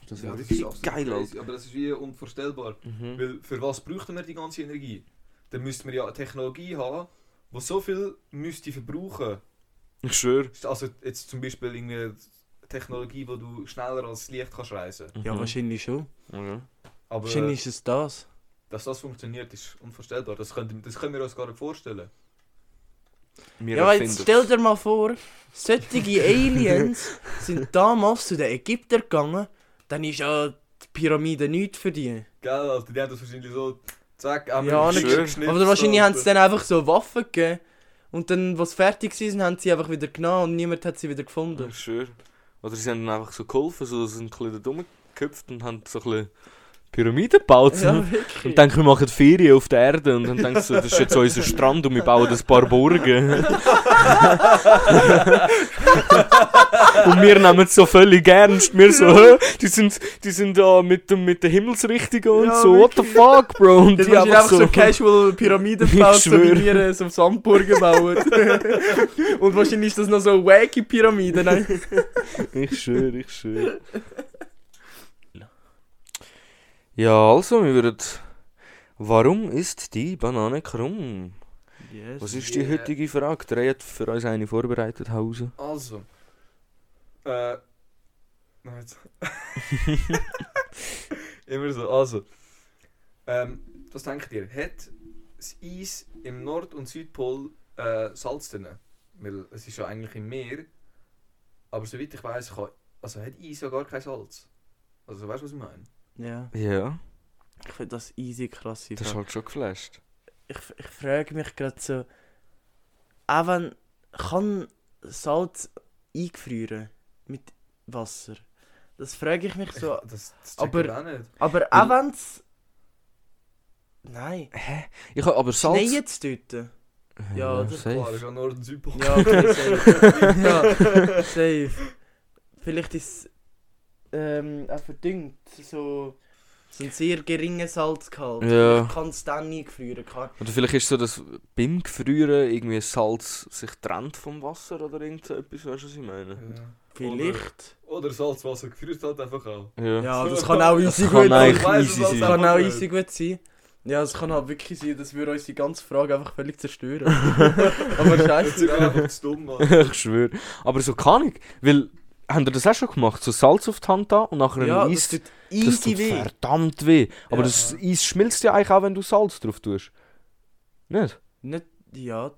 Speaker 1: Das
Speaker 2: ja,
Speaker 1: wäre
Speaker 2: das ist
Speaker 1: geil, Alter.
Speaker 2: crazy, Aber das ist wie unvorstellbar.
Speaker 1: Mhm.
Speaker 2: Weil für was bräuchten wir die ganze Energie? Dann müssten wir ja eine Technologie haben, die so viel müsste verbrauchen.
Speaker 1: Ich schwöre.
Speaker 2: Also jetzt zum Beispiel eine Technologie, wo du schneller als das Licht kannst reisen.
Speaker 3: Ja,
Speaker 1: Mhm.
Speaker 3: wahrscheinlich schon.
Speaker 2: Aber
Speaker 3: Wahrscheinlich ist es das.
Speaker 2: dass das funktioniert, ist unvorstellbar. Das können, das können wir uns gar nicht vorstellen.
Speaker 1: Wir
Speaker 3: Ja,
Speaker 1: erfinden
Speaker 3: jetzt stell dir mal vor, solche (laughs) Aliens sind damals zu den Ägyptern gegangen, dann ist ja die Pyramide nichts für die.
Speaker 2: Gell, Alter, die haben das wahrscheinlich so, zack, einmal
Speaker 3: Ja,
Speaker 1: schön.
Speaker 3: Aber wahrscheinlich haben sie dann einfach so Waffen gegeben. Und dann, was fertig waren, haben sie einfach wieder genommen und niemand hat sie wieder gefunden.
Speaker 1: Ich schwöre. Oder sie haben dann einfach so geholfen, so sind ein bisschen dumm geköpft und haben so ein bisschen Pyramiden gebaut.
Speaker 3: Ja,
Speaker 1: und
Speaker 3: wirklich.
Speaker 1: denken, wir machen Ferien auf der Erde. Und dann denkst du, das ist jetzt unser Strand und wir bauen ein paar Burgen. und wir nehmen es so völlig ernst. Wir so, hä? Die sind, die sind da mit, dem, mit der Himmelsrichtung und
Speaker 3: Ja,
Speaker 1: so, what the fuck, Bro? Und
Speaker 3: Das
Speaker 1: die einfach
Speaker 3: einfach so,
Speaker 1: so.
Speaker 3: casual Pyramiden gebaut, so wie wir so Sandburgen bauen. und wahrscheinlich ist das noch so wacky Pyramiden.
Speaker 1: Ich schwöre, ich schwöre. Ja, also, wir würden. Warum ist die Banane krumm?
Speaker 3: Yes.
Speaker 1: Was ist die
Speaker 2: Yeah.
Speaker 1: heutige Frage? Der hat für uns eine vorbereitet, Hause.
Speaker 2: Also. Äh. Nein, jetzt. (laughs) Immer so. Also. Ähm, was denkt ihr? Hat das Eis im Nord- und Südpol äh, Salz drin? Weil es ist ja eigentlich im Meer. Aber soweit ich weiß, kann, also hat Eis ja gar kein Salz. Also weißt du, was ich meine?
Speaker 3: Ja,
Speaker 1: Ja,
Speaker 3: ich finde das easy krass.
Speaker 1: das ist halt schon geflasht.
Speaker 3: ich, ich frage mich gerade so, auch wenn kann Salz eingefrieren mit Wasser? Das frage ich mich so.
Speaker 2: das, das check
Speaker 3: aber-
Speaker 2: ich auch nicht.
Speaker 3: Aber auch wenn es. Nein.
Speaker 1: Ich habe aber Salz.
Speaker 3: Nein, jetzt dort. Ja, das-
Speaker 2: Klar,
Speaker 1: safe.
Speaker 2: ist ja Nord- und Südpol.
Speaker 3: Ja, okay, safe. (laughs) ja, safe. Vielleicht ist es ähm, auch verdünnt. So, so ein sehr geringer Salzgehalt.
Speaker 1: Ja.
Speaker 3: Ich kann es dann nie gefrieren. Kann.
Speaker 1: Oder vielleicht ist es so, dass beim Gefrieren irgendwie Salz sich trennt vom Wasser oder irgend so etwas, weißt du, was ich meine?
Speaker 2: Ja.
Speaker 3: Vielleicht.
Speaker 2: Oder Salzwasser gefriert halt einfach auch.
Speaker 1: Ja.
Speaker 3: Ja, das kann auch
Speaker 1: Das
Speaker 3: easy
Speaker 1: kann
Speaker 3: gut
Speaker 1: eigentlich
Speaker 3: sein.
Speaker 1: easy
Speaker 3: Das kann auch easy gut sein. Ja, es kann halt wirklich sein, dass wir unsere ganze Frage einfach völlig zerstören. (laughs) Aber
Speaker 2: Das
Speaker 3: scheiße.
Speaker 2: ist einfach zu dumm, Mann. (laughs)
Speaker 1: ich schwöre. Aber so kann ich. Weil, haben ihr das auch schon gemacht? So Salz auf die Hand da und nachher ein
Speaker 3: Ja, das
Speaker 1: Eis.
Speaker 3: tut
Speaker 1: Das tut
Speaker 3: weh.
Speaker 1: verdammt weh. Aber
Speaker 3: Ja.
Speaker 1: das Eis schmilzt ja eigentlich auch, wenn du Salz drauf tust. Nicht?
Speaker 3: Nicht, ja,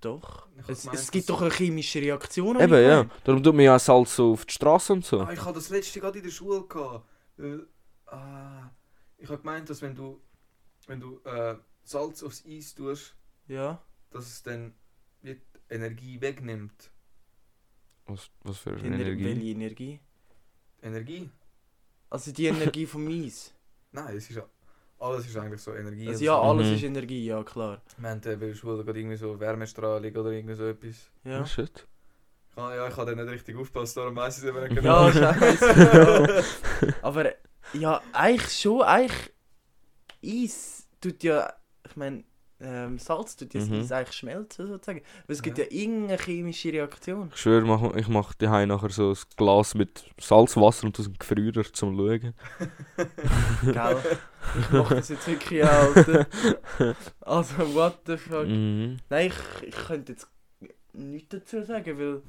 Speaker 3: doch. Es,
Speaker 2: gemeint,
Speaker 3: es gibt
Speaker 2: das-
Speaker 3: doch eine chemische Reaktion.
Speaker 1: Eben, ja. Darum tut man ja auch Salz so auf die Straße und so.
Speaker 2: Ah, ich hatte das letzte gerade in der Schule. Gehabt. Weil, ah, ich habe gemeint, dass wenn du, wenn du äh, Salz aufs Eis tust,
Speaker 3: Ja.
Speaker 2: dass es dann Energie wegnimmt.
Speaker 1: Was, was für eine
Speaker 3: Ener
Speaker 1: Energie?
Speaker 3: Welche Energie?
Speaker 2: Energie?
Speaker 3: Also die Energie vom Eis. (laughs)
Speaker 2: Nein, es ist ja, alles ist eigentlich so Energie.
Speaker 3: Also ja, alles
Speaker 1: Mhm.
Speaker 3: ist Energie, ja klar.
Speaker 2: Wir haben bei der Schule gerade irgendwie so Wärmestrahlung oder irgendwie so etwas.
Speaker 3: Ja.
Speaker 1: Oh, shit.
Speaker 2: Ah, ja, ich habe dann nicht richtig aufgepasst, darum weiss ich es eben nicht
Speaker 3: Ja,
Speaker 2: genau.
Speaker 3: scheiße. (laughs) (laughs) ja. Aber ja, eigentlich schon, eigentlich Eis tut ja, ich meine, ähm, Salz tut das
Speaker 1: Mhm.
Speaker 3: Eigentlich schmelzen sozusagen. Weil es gibt ja,
Speaker 2: Ja.
Speaker 3: irgendeine chemische Reaktion.
Speaker 1: Ich schwöre, mach, ich mache daheim nachher so ein Glas mit Salzwasser und das ein Gefrierer zum Schauen. (laughs)
Speaker 3: Gell? Ich mache das jetzt wirklich auch, Alter. (laughs) Also, what the fuck.
Speaker 1: Mhm.
Speaker 3: Nein, ich, ich könnte jetzt nichts dazu sagen, weil.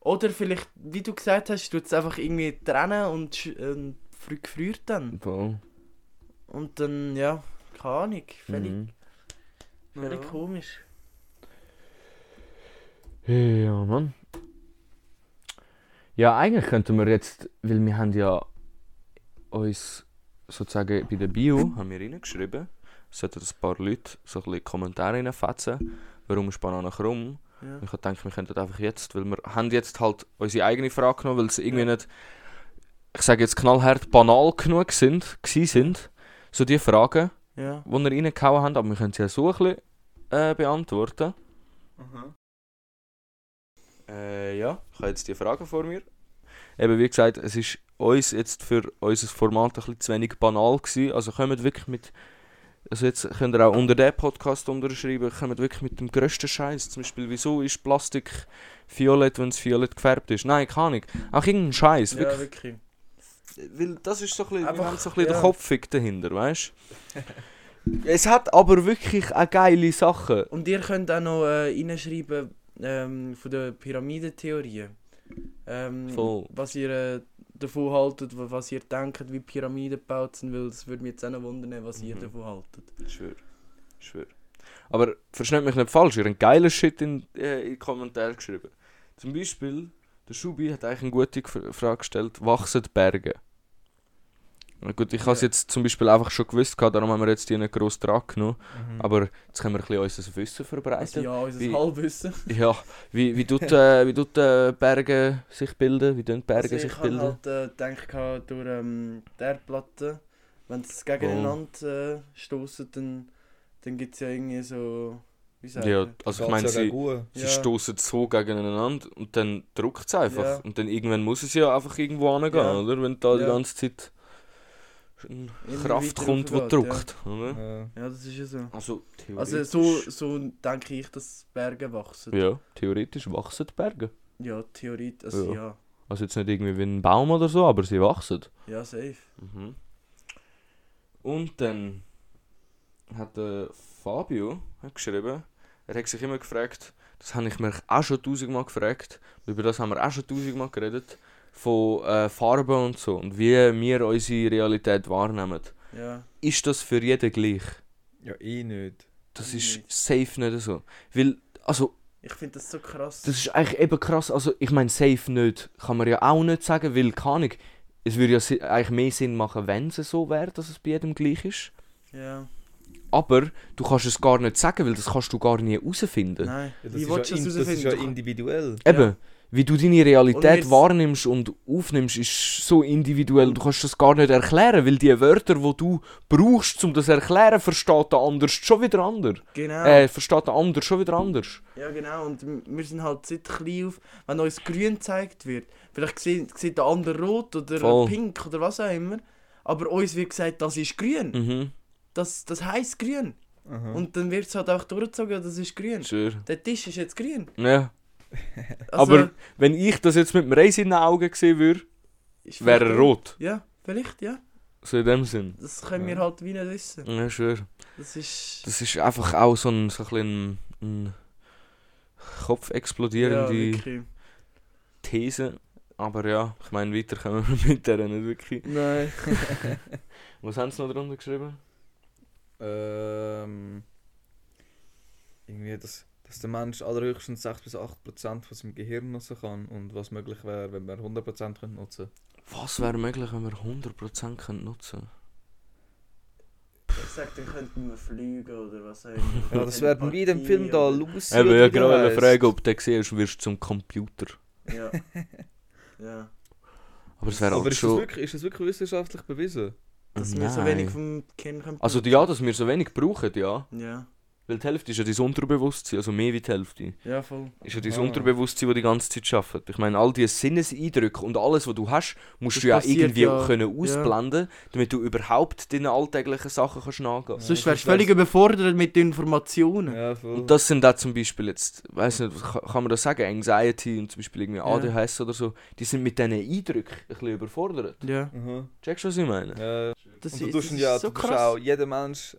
Speaker 3: Oder vielleicht, wie du gesagt hast, tut es einfach irgendwie trennen und, und früh gefriert dann.
Speaker 1: Voll.
Speaker 3: Und dann, ja, keine Ahnung, völlig,
Speaker 1: Mhm.
Speaker 3: Völlig
Speaker 2: Ja.
Speaker 3: komisch.
Speaker 1: Ja, Mann. Ja, eigentlich könnten wir jetzt, weil wir haben ja uns sozusagen bei der Bio (clears throat) haben wir reingeschrieben, es sollten ein paar Leute so ein bisschen Kommentare reinfetzen, warum ist Banane krumm?
Speaker 3: Ja.
Speaker 1: Ich denke, wir könnten einfach jetzt, weil wir haben jetzt halt unsere eigene Frage genommen, weil sie irgendwie
Speaker 3: Ja.
Speaker 1: nicht, ich sage jetzt knallhart, banal genug sind, gsi sind. So die Fragen,
Speaker 3: Ja.
Speaker 1: die wir reingehauen haben, aber wir können sie ja so ein bisschen äh, beantworten.
Speaker 2: Mhm.
Speaker 1: Äh, ja, ich habe jetzt die Frage vor mir. Eben wie gesagt, es ist uns jetzt für unser Format ein bisschen zu wenig banal gewesen. Also kommt wirklich mit, also jetzt könnt ihr auch unter dem Podcast unterschreiben, kommt wirklich mit dem grössten Scheiß. Zum Beispiel, wieso ist Plastik violett, wenn es violett gefärbt ist? Nein, keine Ahnung. Auch irgendein Scheiß,
Speaker 3: Ja,
Speaker 1: wirklich.
Speaker 3: wirklich.
Speaker 1: Weil das ist so ein bisschen,
Speaker 3: Einfach,
Speaker 1: so ein bisschen
Speaker 3: ja.
Speaker 1: den Kopffick dahinter, weißt du? (laughs) es hat aber wirklich auch geile Sachen.
Speaker 3: Und ihr könnt auch noch äh, reinschreiben ähm, von der Pyramidentheorie. Ähm,
Speaker 1: Voll.
Speaker 3: was ihr äh, davon haltet, wa- was ihr denkt, wie Pyramiden gebaut sind, weil das würde mich jetzt auch noch wundern, was ihr
Speaker 1: Mhm.
Speaker 3: davon haltet.
Speaker 1: Schwör. Schwör. Aber versteht mich nicht falsch, ihr habt geilen Shit in, äh, in die Kommentare geschrieben. Zum Beispiel, der Schubi hat eigentlich eine gute Frage gestellt: Wachsen die Berge? Na gut, ich habe es jetzt zum Beispiel einfach schon gewusst, gehabt, darum haben wir jetzt die nicht gross dran genommen.
Speaker 2: Mhm.
Speaker 1: Aber jetzt können wir ein bisschen unser Wissen
Speaker 3: Also
Speaker 1: verbreiten.
Speaker 3: ja, unser
Speaker 1: Wie-
Speaker 3: Halbwissen. (laughs)
Speaker 1: Ja, wie, wie tut, (laughs) äh, wie tut äh, Berge sich bilden? Wie tun die Berge
Speaker 3: Also
Speaker 1: sich
Speaker 3: ich habe
Speaker 1: bilden?
Speaker 3: halt äh, gedacht, durch ähm, die Erdplatte, wenn sie gegeneinander äh, stoßen, dann, dann gibt es ja irgendwie so. Wie sagt
Speaker 1: ja,
Speaker 3: man?
Speaker 1: also ich meine, sie,
Speaker 2: Gut.
Speaker 1: sie
Speaker 3: Ja.
Speaker 1: stoßen so gegeneinander und dann drückt es einfach.
Speaker 3: Ja.
Speaker 1: Und dann irgendwann muss es ja einfach irgendwo hingehen,
Speaker 3: Ja.
Speaker 1: oder? Wenn da die ganze Zeit Kraft
Speaker 3: weiter
Speaker 1: kommt, die drückt. Oder?
Speaker 2: Ja.
Speaker 3: Ja, das ist ja so.
Speaker 1: Also
Speaker 3: Also
Speaker 1: theoretisch.
Speaker 3: so, so denke ich, dass Berge wachsen.
Speaker 1: Ja, theoretisch wachsen die Berge.
Speaker 3: Ja, theoretisch. Also,
Speaker 1: Ja.
Speaker 3: ja.
Speaker 1: Also jetzt nicht irgendwie wie ein Baum oder so, aber sie wachsen.
Speaker 3: ja. safe.
Speaker 1: Mhm. Und dann hat der Fabio hat geschrieben, er hat sich immer gefragt, das habe ich mir auch schon tausendmal gefragt, über das haben wir auch schon tausendmal geredet, von äh, Farben und so und wie wir unsere Realität wahrnehmen.
Speaker 3: Ja.
Speaker 1: Ist das für jeden gleich?
Speaker 2: ja, eh nicht.
Speaker 1: Das
Speaker 3: Nicht.
Speaker 1: ist safe nicht so. Weil, also,
Speaker 3: Ich finde das so krass.
Speaker 1: das ist eigentlich eben krass, also ich meine safe nicht, kann man ja auch nicht sagen, weil, keine es würde ja eigentlich mehr Sinn machen, wenn es so wäre, dass es bei jedem gleich ist.
Speaker 3: ja.
Speaker 1: Aber du kannst es gar nicht sagen, weil das kannst du gar nie herausfinden.
Speaker 3: Nein.
Speaker 2: Ja, das,
Speaker 3: Wie
Speaker 2: ist ja,
Speaker 3: das
Speaker 2: das ist ja individuell.
Speaker 1: Eben,
Speaker 3: Ja.
Speaker 1: Wie du deine Realität
Speaker 3: Und
Speaker 1: wahrnimmst und aufnimmst, ist so individuell. Du kannst das gar nicht erklären, weil die Wörter, die du brauchst, um das zu erklären, versteht der andere schon wieder anders.
Speaker 3: Genau.
Speaker 1: Äh, versteht der andere schon wieder anders.
Speaker 3: Ja, genau. Und wir sind halt seit klein auf, wenn uns grün gezeigt wird, vielleicht sieht, sieht der andere rot oder
Speaker 1: Voll.
Speaker 3: pink oder was auch immer. Aber uns wird gesagt, das ist grün.
Speaker 1: Mhm,
Speaker 3: Das, das heisst grün.
Speaker 2: Aha.
Speaker 3: Und dann wird es halt auch durchgezogen, das ist grün.
Speaker 1: sure.
Speaker 3: Der Tisch ist jetzt grün.
Speaker 1: Ja.
Speaker 3: Also,
Speaker 1: Aber wenn ich das jetzt mit dem Reis in den Augen sehen würde, wäre er rot.
Speaker 3: Ja, vielleicht, ja.
Speaker 1: So in dem Sinn.
Speaker 3: Das können wir
Speaker 2: Ja.
Speaker 3: halt wie nicht wissen.
Speaker 1: Ja, sure.
Speaker 3: Das ist.
Speaker 1: Das ist einfach auch so ein, so ein, bisschen ein Kopf
Speaker 3: ja,
Speaker 1: explodierende
Speaker 3: wirklich.
Speaker 1: These. Aber ja, ich meine, weiter kommen wir (laughs) mit der nicht wirklich.
Speaker 3: Nein. (laughs)
Speaker 1: Was haben sie noch drunter geschrieben?
Speaker 2: Ähm, irgendwie, dass, dass der Mensch allerhöchstens 6 bis 8 Prozent von seinem Gehirn nutzen kann und was möglich wäre, wenn wir 100 Prozent nutzen
Speaker 1: Was wäre möglich, wenn wir 100% können nutzen
Speaker 3: Ich sag, dann könnten wir fliegen oder was auch immer.
Speaker 2: Ja, das wäre wie in dem Film da, Lucy.
Speaker 1: Eben, ja, genau, eine
Speaker 2: heisst.
Speaker 1: Frage, ob du siehst, wirst du zum Computer.
Speaker 3: Ja. ja.
Speaker 1: Aber es wäre halt
Speaker 2: ist das,
Speaker 1: schon...
Speaker 2: wirklich, ist das wirklich wissenschaftlich bewiesen?
Speaker 3: Dass wir so
Speaker 1: Nein.
Speaker 3: wenig vom Kern können.
Speaker 1: Also ja, dass wir so wenig brauchen, ja.
Speaker 3: Ja.
Speaker 1: Weil die Hälfte ist ja dein Unterbewusstsein, also mehr wie die Hälfte.
Speaker 3: Ja, voll.
Speaker 1: Ist ja dein
Speaker 2: Ah.
Speaker 1: Unterbewusstsein, das die ganze Zeit arbeitet. Ich meine, all diese Sinneseindrücke und alles, was du hast, musst
Speaker 3: Das
Speaker 1: du ja
Speaker 3: passiert
Speaker 1: irgendwie
Speaker 3: ja,
Speaker 1: können
Speaker 3: ja.
Speaker 1: ausblenden, damit du überhaupt deinen alltäglichen Sachen kannst nachgehen
Speaker 3: Sonst
Speaker 2: das
Speaker 3: wärst du völlig überfordert mit den Informationen.
Speaker 2: Ja, voll.
Speaker 1: Und das sind da zum Beispiel jetzt, weiß nicht, kann, kann man das sagen, Anxiety und zum Beispiel irgendwie
Speaker 3: Ja.
Speaker 1: ADHS oder so, die sind mit diesen Eindrücken ein bisschen überfordert.
Speaker 3: Ja.
Speaker 2: Aha.
Speaker 1: Checkst du, was ich meine?
Speaker 2: Ja.
Speaker 3: Das,
Speaker 2: Und du
Speaker 3: ist,
Speaker 2: tust
Speaker 3: das
Speaker 2: ihn
Speaker 3: ist
Speaker 2: ja,
Speaker 3: so
Speaker 2: du auch jeden Mensch,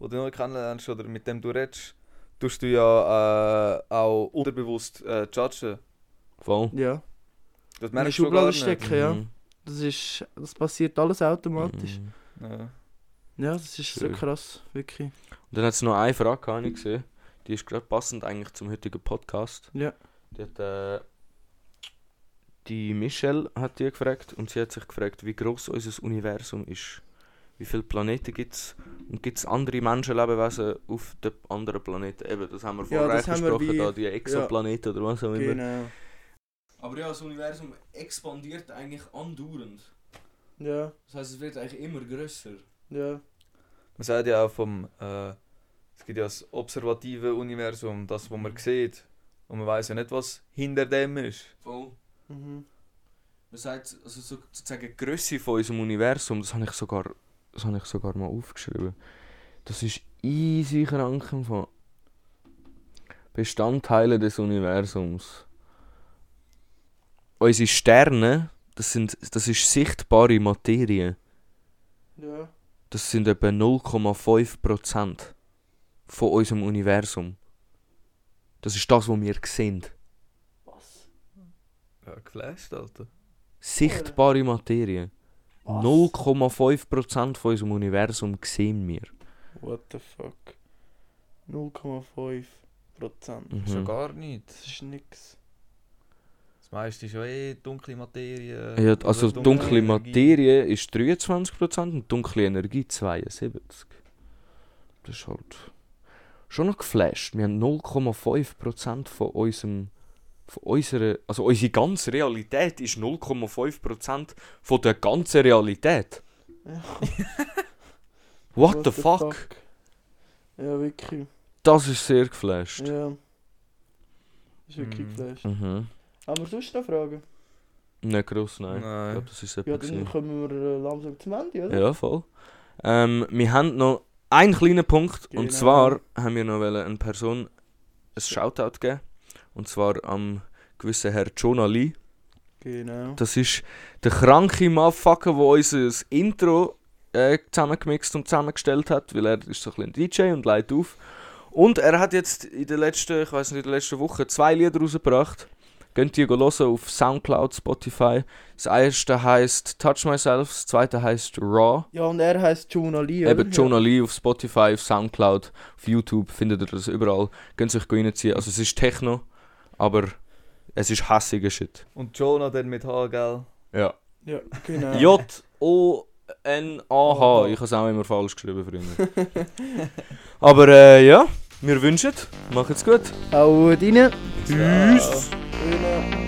Speaker 2: den du neu kennenlernst oder mit dem du redest, tust du ja äh, auch unterbewusst äh, judgen.
Speaker 1: Voll.
Speaker 3: Ja.
Speaker 2: Das merkst du gar
Speaker 3: Schublade
Speaker 2: nicht.
Speaker 3: stecken, ja.
Speaker 1: Mhm.
Speaker 3: Das ist. Das passiert alles automatisch.
Speaker 1: Mhm.
Speaker 2: Ja.
Speaker 3: Ja, das ist so
Speaker 1: Schön.
Speaker 3: krass, wirklich.
Speaker 1: Und dann hat es noch eine Frage, gehabt, habe ich gesehen. Die ist gerade passend eigentlich zum heutigen Podcast.
Speaker 3: Ja.
Speaker 1: Die hat, äh, die Michelle hat die gefragt und sie hat sich gefragt, wie groß unser Universum ist. Wie viele Planeten gibt es und gibt es andere Menschenlebewesen auf den anderen Planeten. Eben, das haben wir
Speaker 3: Ja,
Speaker 1: vorher besprochen,
Speaker 3: wie-
Speaker 1: da, die Exoplaneten oder was auch immer.
Speaker 3: Genau.
Speaker 1: Aber ja, das Universum expandiert eigentlich andauernd.
Speaker 3: Ja,
Speaker 1: Das heißt, es wird eigentlich immer grösser.
Speaker 3: ja.
Speaker 2: Man sagt ja auch vom, äh, es gibt ja das observative Universum, das, was man sieht. Und man weiß ja nicht, was hinter dem ist.
Speaker 1: Voll.
Speaker 3: Mhm.
Speaker 1: Man sagt, also so, sozusagen die Grösse von unserem Universum, das habe ich sogar, das habe ich sogar mal aufgeschrieben. Das ist easy krank im Fall. Bestandteile des Universums. Unsere Sterne, das, sind, das ist sichtbare Materie.
Speaker 3: Ja.
Speaker 1: Das sind etwa 0,5% von unserem Universum. Das ist das, was wir sehen.
Speaker 3: Was?
Speaker 2: Ja, geflasht, Alter.
Speaker 1: Sichtbare Materie.
Speaker 3: Was?
Speaker 1: 0,5% von unserem Universum sehen wir.
Speaker 3: What the fuck? 0,5 Prozent.
Speaker 1: Mhm.
Speaker 2: Schon gar nicht.
Speaker 3: Das ist nix.
Speaker 2: Das meiste ist ja eh dunkle Materie.
Speaker 1: Ja, also
Speaker 2: dunkle
Speaker 1: dunkle. Materie ist 23% und dunkle Energie 72%. Das ist halt schon noch geflasht. Wir haben 0,5% von unserem von unserer, also unsere ganze Realität ist 0,5% von der ganzen Realität.
Speaker 3: Ja.
Speaker 1: What, the, fuck?
Speaker 3: Ja, wirklich.
Speaker 1: Das ist sehr geflasht.
Speaker 3: Ja. Das ist wirklich
Speaker 2: Mhm.
Speaker 3: geflasht.
Speaker 1: Mhm.
Speaker 3: Haben wir sonst noch Fragen?
Speaker 1: Nicht gross, nein. Ich
Speaker 2: Nein.
Speaker 1: glaube, das ist
Speaker 3: Ja, dann kommen wir äh, langsam zum Ende, oder?
Speaker 1: Ja, voll. Ähm, wir haben noch einen kleinen Punkt.
Speaker 3: Genau.
Speaker 1: Und zwar haben wir noch wollen eine Person ein Shoutout geben. Und zwar am gewissen Herr Jonah Lee.
Speaker 3: Genau.
Speaker 1: Das ist der kranke Motherfucker, der unser Intro äh, zusammengemixt und zusammengestellt hat. Weil er ist so ein bisschen DJ und leitet auf. Und er hat jetzt in der letzten, ich weiß nicht, in der letzten Woche zwei Lieder rausgebracht. Könnt ihr hören auf Soundcloud, Spotify. Das erste heißt Touch Myself, das zweite heißt Raw.
Speaker 3: Ja, und er heißt Jonah Lee, oder?
Speaker 1: Eben Jonah Lee auf Spotify, auf Soundcloud, auf YouTube findet ihr das überall. Könnt ihr euch reinziehen. Also es ist Techno, aber es ist hässiger Shit.
Speaker 2: Und Jonah dann mit H, gell?
Speaker 3: Ja. Ja, genau. (laughs)
Speaker 1: J-O-N-A-H. Ich habe es auch immer falsch geschrieben, Freunde. (laughs) aber äh, ja, wir wünschen, macht's gut.
Speaker 3: Hau rein.
Speaker 1: Tschüss.
Speaker 3: Ciao.